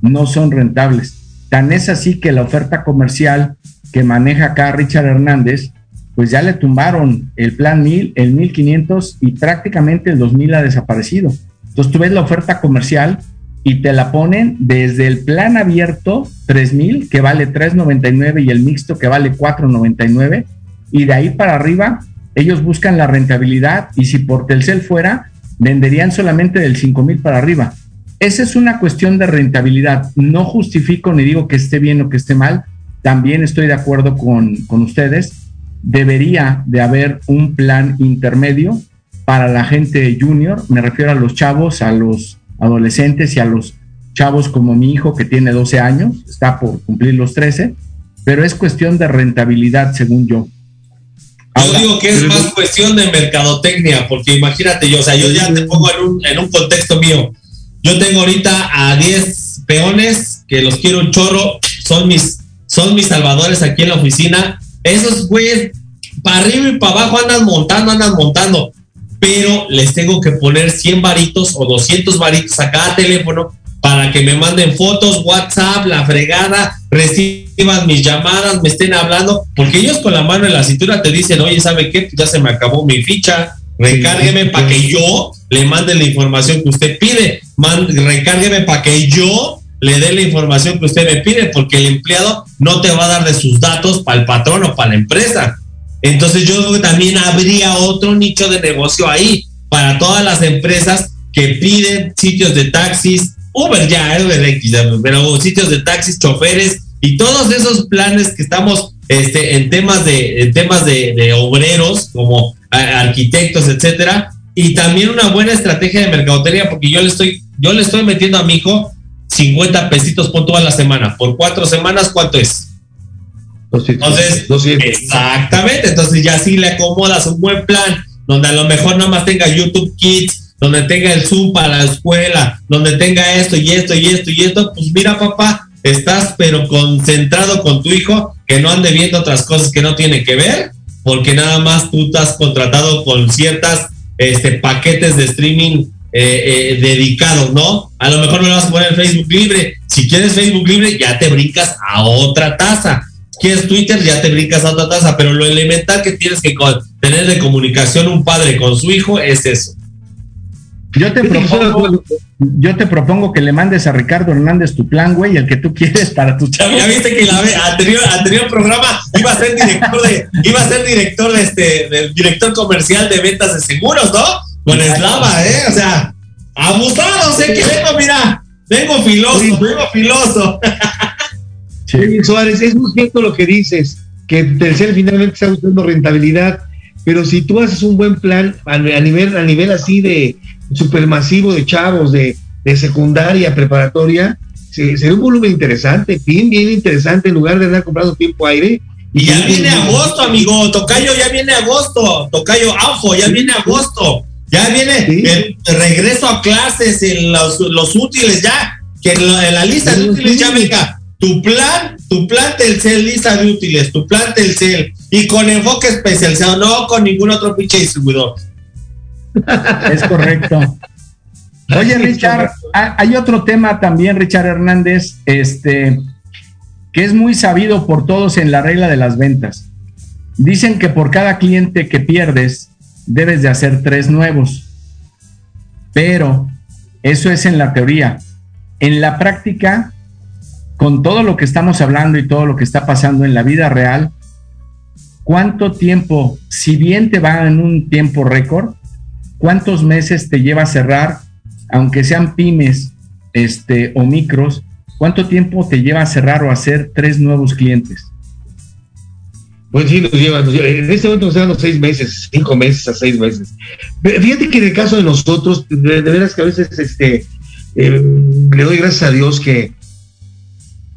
No son rentables. Tan es así que la oferta comercial que maneja acá Richard Hernández, pues ya le tumbaron el plan 1000, el 1500 y prácticamente el 2000 ha desaparecido. Entonces tú ves la oferta comercial y te la ponen desde el plan abierto 3000 que vale 399 y el mixto que vale 499 y de ahí para arriba ellos buscan la rentabilidad y si por Telcel fuera, venderían solamente del 5 mil para arriba. Esa es una cuestión de rentabilidad. No justifico ni digo que esté bien o que esté mal. También estoy de acuerdo con, con ustedes. Debería de haber un plan intermedio para la gente junior. Me refiero a los chavos, a los adolescentes y a los chavos como mi hijo que tiene 12 años, está por cumplir los 13, pero es cuestión de rentabilidad, según yo. Yo digo que es más cuestión de mercadotecnia, porque imagínate yo, o sea, yo ya te pongo en un, en un contexto mío. Yo tengo ahorita a 10 peones que los quiero un chorro, son mis, son mis salvadores aquí en la oficina. Esos güeyes, para arriba y para abajo andan montando, andan montando, pero les tengo que poner 100 varitos o 200 varitos a cada teléfono para que me manden fotos, WhatsApp, la fregada, reciban mis llamadas, me estén hablando, porque ellos con la mano en la cintura te dicen, oye, ¿sabe qué? Ya se me acabó mi ficha, recárgueme para que yo le mande la información que usted pide, recárgueme para que yo le dé la información que usted me pide, porque el empleado no te va a dar de sus datos para el patrón o para la empresa. Entonces yo creo que también habría otro nicho de negocio ahí para todas las empresas que piden sitios de taxis, Uber ya, Uber X, pero sitios de taxis, choferes y todos esos planes que estamos este, en temas de en temas de, obreros como arquitectos, etcétera, y también una buena estrategia de mercadotería porque yo le estoy yo le estoy metiendo a mi hijo 50 pesitos por toda la semana. Por cuatro semanas, ¿cuánto es? Entonces, exactamente. Entonces ya sí le acomodas un buen plan donde a lo mejor nada más tenga YouTube Kids, donde tenga el Zoom para la escuela, donde tenga esto y esto y esto y esto. Pues mira, papá, estás pero concentrado con tu hijo, que no ande viendo otras cosas que no tiene que ver, porque nada más tú estás contratado con ciertas este, paquetes de streaming eh, eh, dedicados, ¿no? A lo mejor no le vas a poner Facebook libre. Si quieres Facebook libre, ya te brincas a otra tasa. Quieres Twitter, ya te brincas a otra tasa. Pero lo elemental que tienes que tener de comunicación un padre con su hijo es eso. Yo te propongo, yo te propongo que le mandes a Ricardo Hernández tu plan, güey, el que tú quieres para tu chavo. Ya viste que la anterior, anterior programa iba a ser director de, iba a ser director de este, del director comercial de ventas de seguros, ¿no? Con Eslava, ¿eh? O sea, abusado, sé que vengo, mira, vengo filoso, vengo filoso. Suárez, es muy cierto lo que dices, que Telcel finalmente está buscando rentabilidad, pero si tú haces un buen plan a, nivel, a nivel así de supermasivo de chavos, de, de secundaria, preparatoria, se, ve un volumen interesante, bien, bien interesante, en lugar de andar comprando tiempo aire. Y ya viene agosto, amigo, Tocayo, ya viene agosto, Tocayo, AFO, ya viene agosto. Ya viene el regreso a clases, en los, útiles, ya, que en la, lista de útiles ya venga tu plan, tu plan Telcel, lista de útiles, tu plan Telcel, y con enfoque especializado, no con ningún otro pinche distribuidor. Es correcto. Oye, Richard, hay otro tema también, Richard Hernández, este, que es muy sabido por todos en la regla de las ventas. Dicen que por cada cliente que pierdes, debes de hacer tres nuevos. Pero eso es en la teoría. En la práctica, con todo lo que estamos hablando y todo lo que está pasando en la vida real, ¿cuánto tiempo, si bien te va en un tiempo récord, cuántos meses te lleva a cerrar, aunque sean pymes este, o micros, cuánto tiempo te lleva a cerrar o hacer tres nuevos clientes? Pues sí, nos llevan, en este momento nos llevan los seis meses, cinco meses a seis meses. Fíjate que en el caso de nosotros, de, veras que a veces este, eh, le doy gracias a Dios que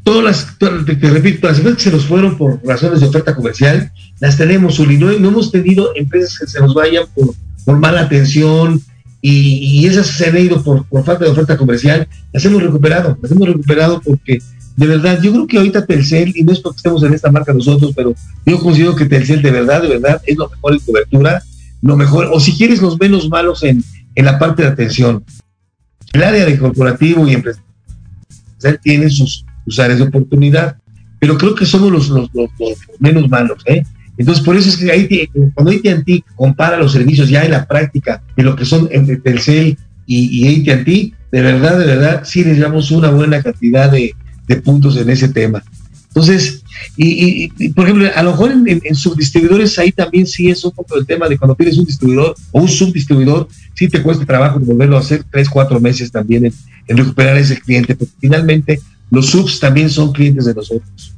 todas las, te, repito, las empresas que se nos fueron por razones de oferta comercial, las tenemos, Uli. No, hemos tenido empresas que se nos vayan por, por mala atención y, y, esas se han ido por, por falta de oferta comercial, las hemos recuperado, las hemos recuperado porque de verdad, yo creo que ahorita Telcel, y no es porque estemos en esta marca nosotros, pero yo considero que Telcel de verdad, de verdad, es lo mejor en cobertura, lo mejor, o si quieres los menos malos en, en la parte de atención. El área de corporativo y empresarial tiene sus, sus, áreas de oportunidad, pero creo que somos los, los, menos malos, ¿eh? Entonces, por eso es que ahí, cuando AT&T compara los servicios ya en la práctica de lo que son Telcel y, y AT&T, de verdad, de verdad, sí les damos una buena cantidad de, de puntos en ese tema. Entonces, y, por ejemplo, a lo mejor en, subdistribuidores ahí también sí es un poco el tema de cuando tienes un distribuidor o un subdistribuidor, sí te cuesta trabajo volverlo a hacer tres, cuatro meses también en, recuperar ese cliente, porque finalmente los subs también son clientes de nosotros.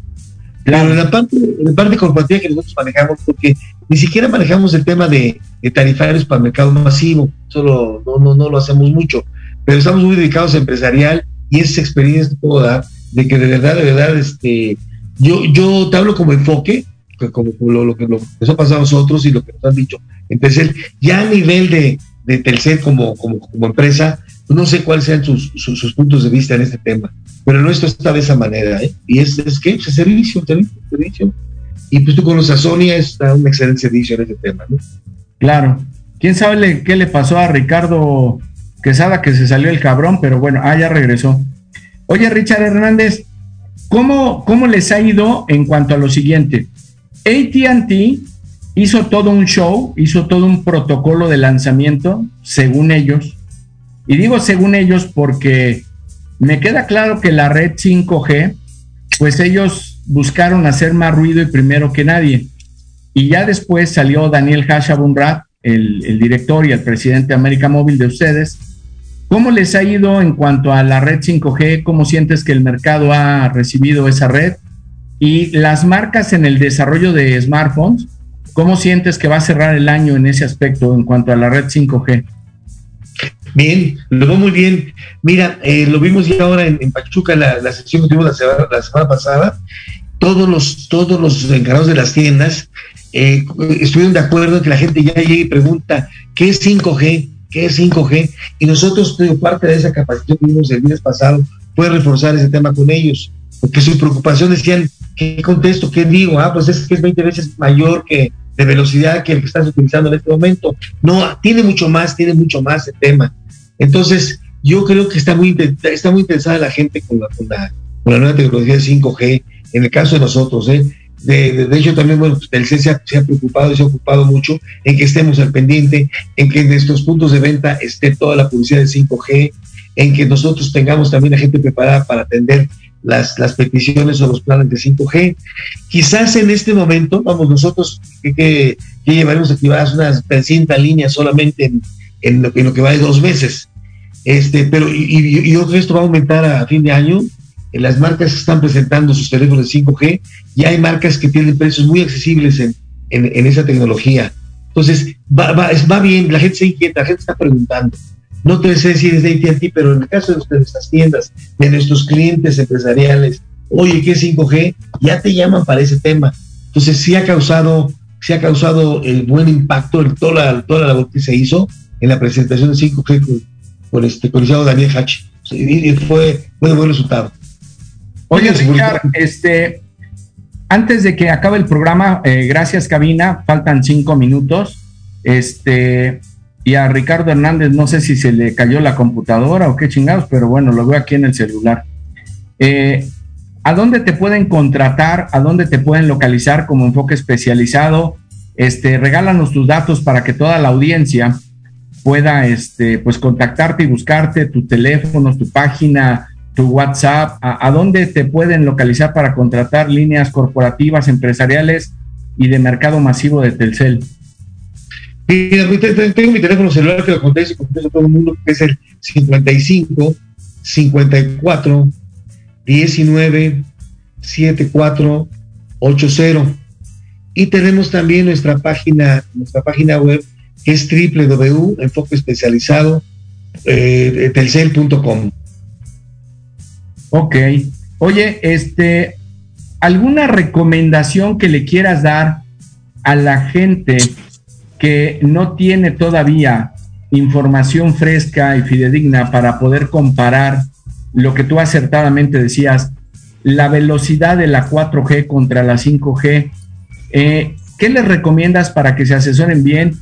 Claro, en la parte, en la parte corporativa que nosotros manejamos, porque ni siquiera manejamos el tema de, tarifarios para el mercado masivo, solo no, no, no lo hacemos mucho, pero estamos muy dedicados a empresarial y esa experiencia dar de que de verdad, de verdad, este, yo, yo te hablo como enfoque, como, lo, que nos ha pasado a nosotros y lo que nos han dicho en ya a nivel de, de Telcel como, como, como empresa, no sé cuáles sean sus, sus, puntos de vista en este tema, pero nuestro está de esa manera, ¿eh? Y es, que es servicio, servicio. Y pues tú conoces a Sonia, está un excelente servicio en este tema, ¿no? Claro. ¿Quién sabe qué le pasó a Ricardo Quesada que se salió el cabrón? Pero bueno, ah, ya regresó. Oye, Richard Hernández, ¿cómo, ¿cómo les ha ido en cuanto a lo siguiente? ATT hizo todo un show, hizo todo un protocolo de lanzamiento, según ellos. Y digo según ellos porque me queda claro que la red 5G, pues ellos buscaron hacer más ruido y primero que nadie. Y ya después salió Daniel Hashabunrat, el, el director y el presidente de América Móvil de ustedes. ¿Cómo les ha ido en cuanto a la red 5G? ¿Cómo sientes que el mercado ha recibido esa red? Y las marcas en el desarrollo de smartphones, ¿cómo sientes que va a cerrar el año en ese aspecto en cuanto a la red 5G? Bien, lo veo muy bien. Mira, eh, lo vimos ya ahora en, Pachuca, la, la, sesión que tuvimos la semana, la semana, pasada. Todos los, todos los encargados de las tiendas eh, estuvieron de acuerdo en que la gente ya llegue y pregunta, ¿qué es 5G? ¿Qué es 5G? Y nosotros, parte de esa capacitación que vimos el mes pasado fue reforzar ese tema con ellos, porque su preocupación decían, ¿qué contesto? ¿Qué digo? Ah, pues es que es 20 veces mayor que de velocidad que el que estás utilizando en este momento. No, tiene mucho más, tiene mucho más el tema. Entonces, yo creo que está muy, está muy interesada la gente con la, con la, nueva tecnología de 5G, en el caso de nosotros, ¿eh? De, de, hecho, también, bueno, el CES se ha, preocupado y se ha ocupado mucho en que estemos al pendiente, en que en nuestros puntos de venta esté toda la publicidad de 5G, en que nosotros tengamos también a gente preparada para atender las, las peticiones o los planes de 5G. Quizás en este momento, vamos, nosotros que, que llevaremos activadas unas 300 líneas solamente en, en, lo, en, lo, que va de dos meses. Este, pero, y, y, y esto va a aumentar a fin de año las marcas están presentando sus teléfonos de 5G y hay marcas que tienen precios muy accesibles en, en, en esa tecnología. Entonces, va, va, va, bien, la gente se inquieta, la gente está preguntando. No te sé si es de AT&T, pero en el caso de nuestras tiendas, de nuestros clientes empresariales, oye, ¿qué es 5G? Ya te llaman para ese tema. Entonces, sí ha causado, sí ha causado el buen impacto, toda, la, toda la labor que se hizo en la presentación de 5G con este, el Daniel Hatch. Y fue, fue de buen resultado. Oye, Richard, este, antes de que acabe el programa, eh, gracias, cabina, faltan cinco minutos. Este, y a Ricardo Hernández, no sé si se le cayó la computadora o qué chingados, pero bueno, lo veo aquí en el celular. Eh, ¿A dónde te pueden contratar? ¿A dónde te pueden localizar como enfoque especializado? Este, regálanos tus datos para que toda la audiencia pueda, este, pues contactarte y buscarte, tus teléfonos, tu página, tu WhatsApp, a, dónde te pueden localizar para contratar líneas corporativas, empresariales y de mercado masivo de Telcel. Tengo mi teléfono celular que lo contesto, contesto a todo el mundo, que es el 55 54 19 74 80. Y tenemos también nuestra página, nuestra página web, que es www.enfoqueespecializado eh. Ok. Oye, este, ¿alguna recomendación que le quieras dar a la gente que no tiene todavía información fresca y fidedigna para poder comparar lo que tú acertadamente decías, la velocidad de la 4G contra la 5G? Eh, ¿Qué les recomiendas para que se asesoren bien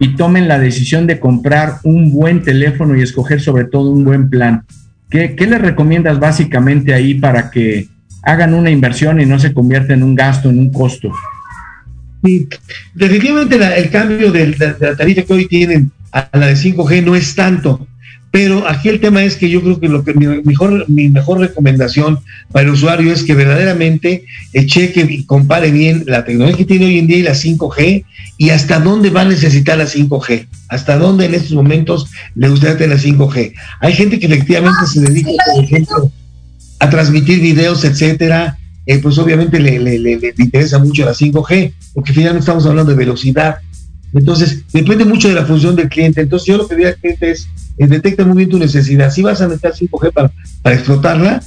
y tomen la decisión de comprar un buen teléfono y escoger sobre todo un buen plan? ¿Qué, ¿Qué les recomiendas básicamente ahí para que hagan una inversión y no se convierta en un gasto, en un costo? Sí, definitivamente la, el cambio de, de, de, la tarifa que hoy tienen a la de 5G no es tanto, pero aquí el tema es que yo creo que lo que mi mejor, mi mejor recomendación para el usuario es que verdaderamente cheque y compare bien la tecnología que tiene hoy en día y la 5G y hasta dónde va a necesitar la 5G, hasta dónde en estos momentos le gustaría tener la 5G. Hay gente que efectivamente se dedica, por ejemplo, a transmitir videos, etcétera, eh, pues obviamente le, le, le, le, interesa mucho la 5G, porque finalmente estamos hablando de velocidad. Entonces, depende mucho de la función del cliente. Entonces, yo lo que diría al cliente es, eh, detecta muy bien tu necesidad. Si vas a necesitar 5G para, para explotarla,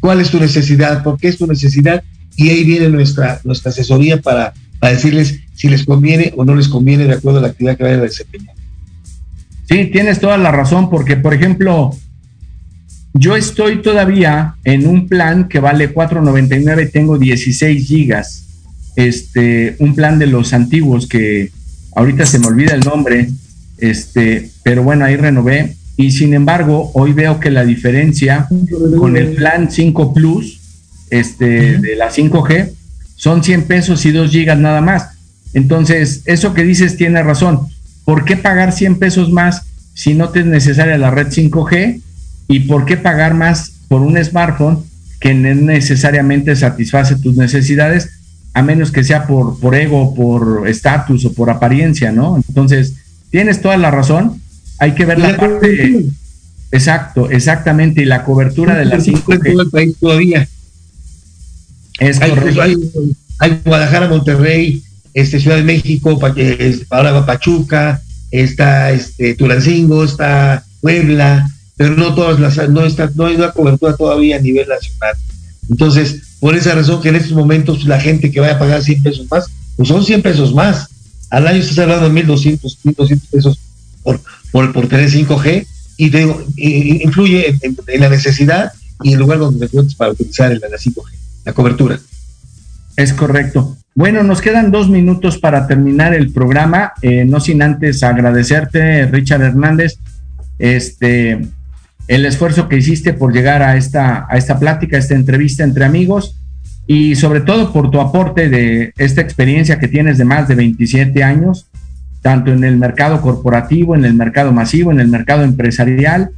¿cuál es tu necesidad? ¿Por qué es tu necesidad? Y ahí viene nuestra, nuestra asesoría para, para decirles si les conviene o no les conviene de acuerdo a la actividad que vayan a desempeñar. Sí, tienes toda la razón, porque, por ejemplo, yo estoy todavía en un plan que vale 4.99, tengo 16 gigas. Este, un plan de los antiguos que ahorita se me olvida el nombre, este, pero bueno, ahí renové y sin embargo hoy veo que la diferencia con el plan 5 Plus este, de la 5G son 100 pesos y 2 gigas nada más. Entonces, eso que dices tiene razón. ¿Por qué pagar 100 pesos más si no te es necesaria la red 5G? ¿Y por qué pagar más por un smartphone que no necesariamente satisface tus necesidades, a menos que sea por, por ego, por estatus o por apariencia, ¿no? Entonces, tienes toda la razón. Hay que ver la, parte. Exacto, exactamente. Y la cobertura de la 5G. todavía. Es hay, correcto. Hay, Guadalajara, Monterrey, este, Ciudad de México, ahora va Pachuca, está este, Tulancingo, está Puebla, pero no todas las, no está, no hay una cobertura todavía a nivel nacional. Entonces, por esa razón que en estos momentos la gente que vaya a pagar 100 pesos más, pues son 100 pesos más. Al año estás hablando de 1.200, 1.200 pesos por, por, por tener 5G y te digo, influye en, la necesidad y el lugar donde te encuentres para utilizar la 5G, la cobertura. Es correcto. Bueno, nos quedan dos minutos para terminar el programa, eh, no sin antes agradecerte, Richard Hernández, este, el esfuerzo que hiciste por llegar a esta, a esta plática, a esta entrevista entre amigos y sobre todo por tu aporte de esta experiencia que tienes de más de 27 años, tanto en el mercado corporativo, en el mercado masivo, en el mercado empresarial.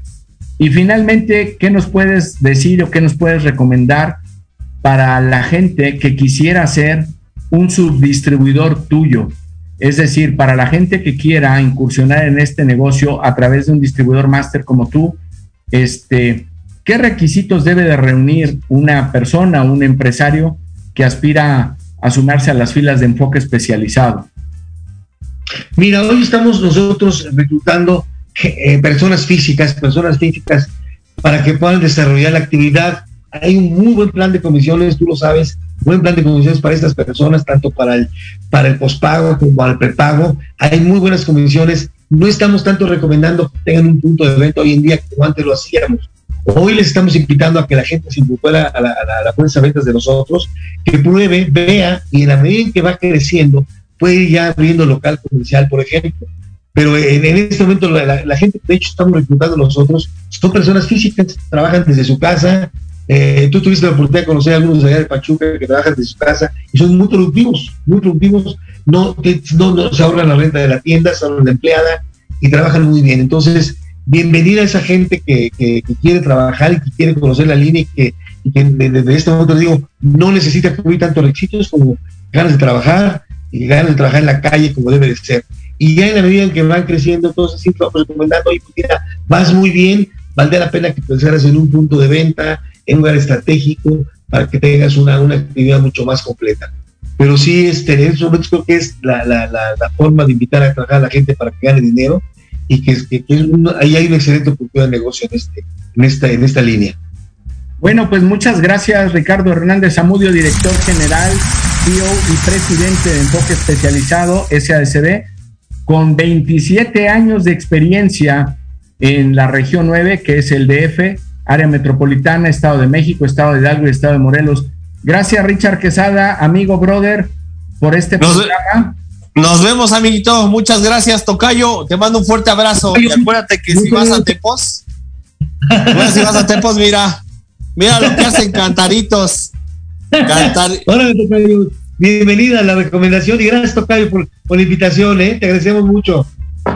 Y finalmente, ¿qué nos puedes decir o qué nos puedes recomendar para la gente que quisiera ser un subdistribuidor tuyo? Es decir, para la gente que quiera incursionar en este negocio a través de un distribuidor máster como tú, este, ¿qué requisitos debe de reunir una persona un empresario que aspira a sumarse a las filas de enfoque especializado? Mira, hoy estamos nosotros reclutando eh, personas físicas, personas físicas para que puedan desarrollar la actividad. Hay un muy buen plan de comisiones, tú lo sabes, buen plan de comisiones para estas personas, tanto para el, para el pospago como para el prepago. Hay muy buenas comisiones no estamos tanto recomendando que tengan un punto de venta hoy en día como antes lo hacíamos. Hoy les estamos invitando a que la gente se incorpore a la, a la, ventas de nosotros, que pruebe, vea y en la medida en que va creciendo, puede ir ya abriendo local comercial, por ejemplo. Pero en, este momento la, gente, de hecho, estamos reclutando nosotros, son personas físicas, trabajan desde su casa. Eh, tú tuviste la oportunidad de conocer a algunos allá de Pachuca que trabajan desde su casa y son muy productivos, muy productivos no, no, se ahorran la renta de la tienda, se ahorran la empleada y trabajan muy bien. Entonces, bienvenida a esa gente que, quiere trabajar y que quiere conocer la línea y que, desde este momento digo, no necesita cubrir tantos requisitos como ganas de trabajar y ganas de trabajar en la calle como debe de ser. Y ya en la medida en que van creciendo, entonces sí vamos recomendando, oye, pues mira, vas muy bien, valdría la pena que pensaras en un punto de venta, en un lugar estratégico, para que tengas una, una actividad mucho más completa pero sí es tener eso creo que es la, la, la, forma de invitar a trabajar a la gente para que gane dinero y que, que, ahí hay una excelente oportunidad de negocio en, este, en, esta, en esta línea. Bueno, pues muchas gracias Ricardo Hernández Amudio, director general, CEO y presidente de Enfoque Especializado SADCB, con 27 años de experiencia en la región 9, que es el DF, área metropolitana, Estado de México, Estado de Hidalgo y Estado de Morelos. Gracias, Richard Quesada, amigo brother, por este programa. Nos vemos, amiguito. Muchas gracias, Tocayo. Te mando un fuerte abrazo. Y acuérdate que si vas a Tepos, bueno, si vas a Tepos, mira, mira lo que hacen cantaritos. Cantar... Tocayo. Bienvenida a la recomendación y gracias, Tocayo, por, por la invitación, ¿eh? Te agradecemos mucho.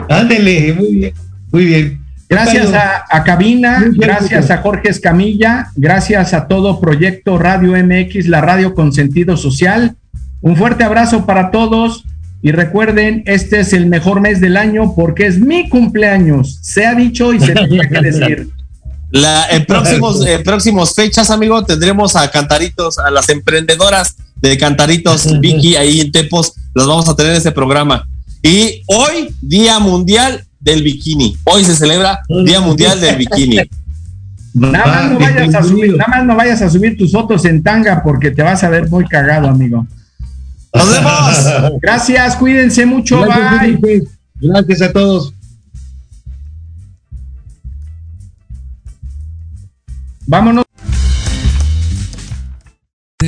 Ándele, muy bien, muy bien. Gracias a, Cabina, gracias a Jorge Escamilla, gracias a todo Proyecto Radio MX, la radio con sentido social. Un fuerte abrazo para todos y recuerden, este es el mejor mes del año porque es mi cumpleaños. Se ha dicho y se tiene que decir. La, en próximos, en próximos fechas, amigo, tendremos a Cantaritos, a las emprendedoras de Cantaritos, Vicky, ahí en Tepos, los vamos a tener en este programa. Y hoy, Día Mundial del bikini. Hoy se celebra Día Mundial del Bikini. Nada más, no vayas a subir, nada más no vayas a subir tus fotos en tanga porque te vas a ver muy cagado, amigo. Nos vemos. Gracias, cuídense mucho. bye. Gracias a todos. Vámonos.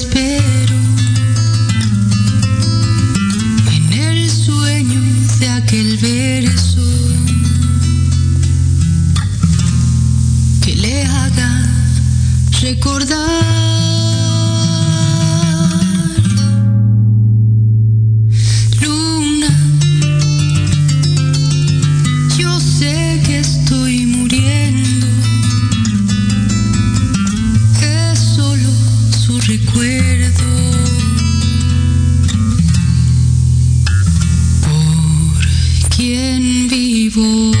espero en el sueño de aquel verso que le haga recordar. Quien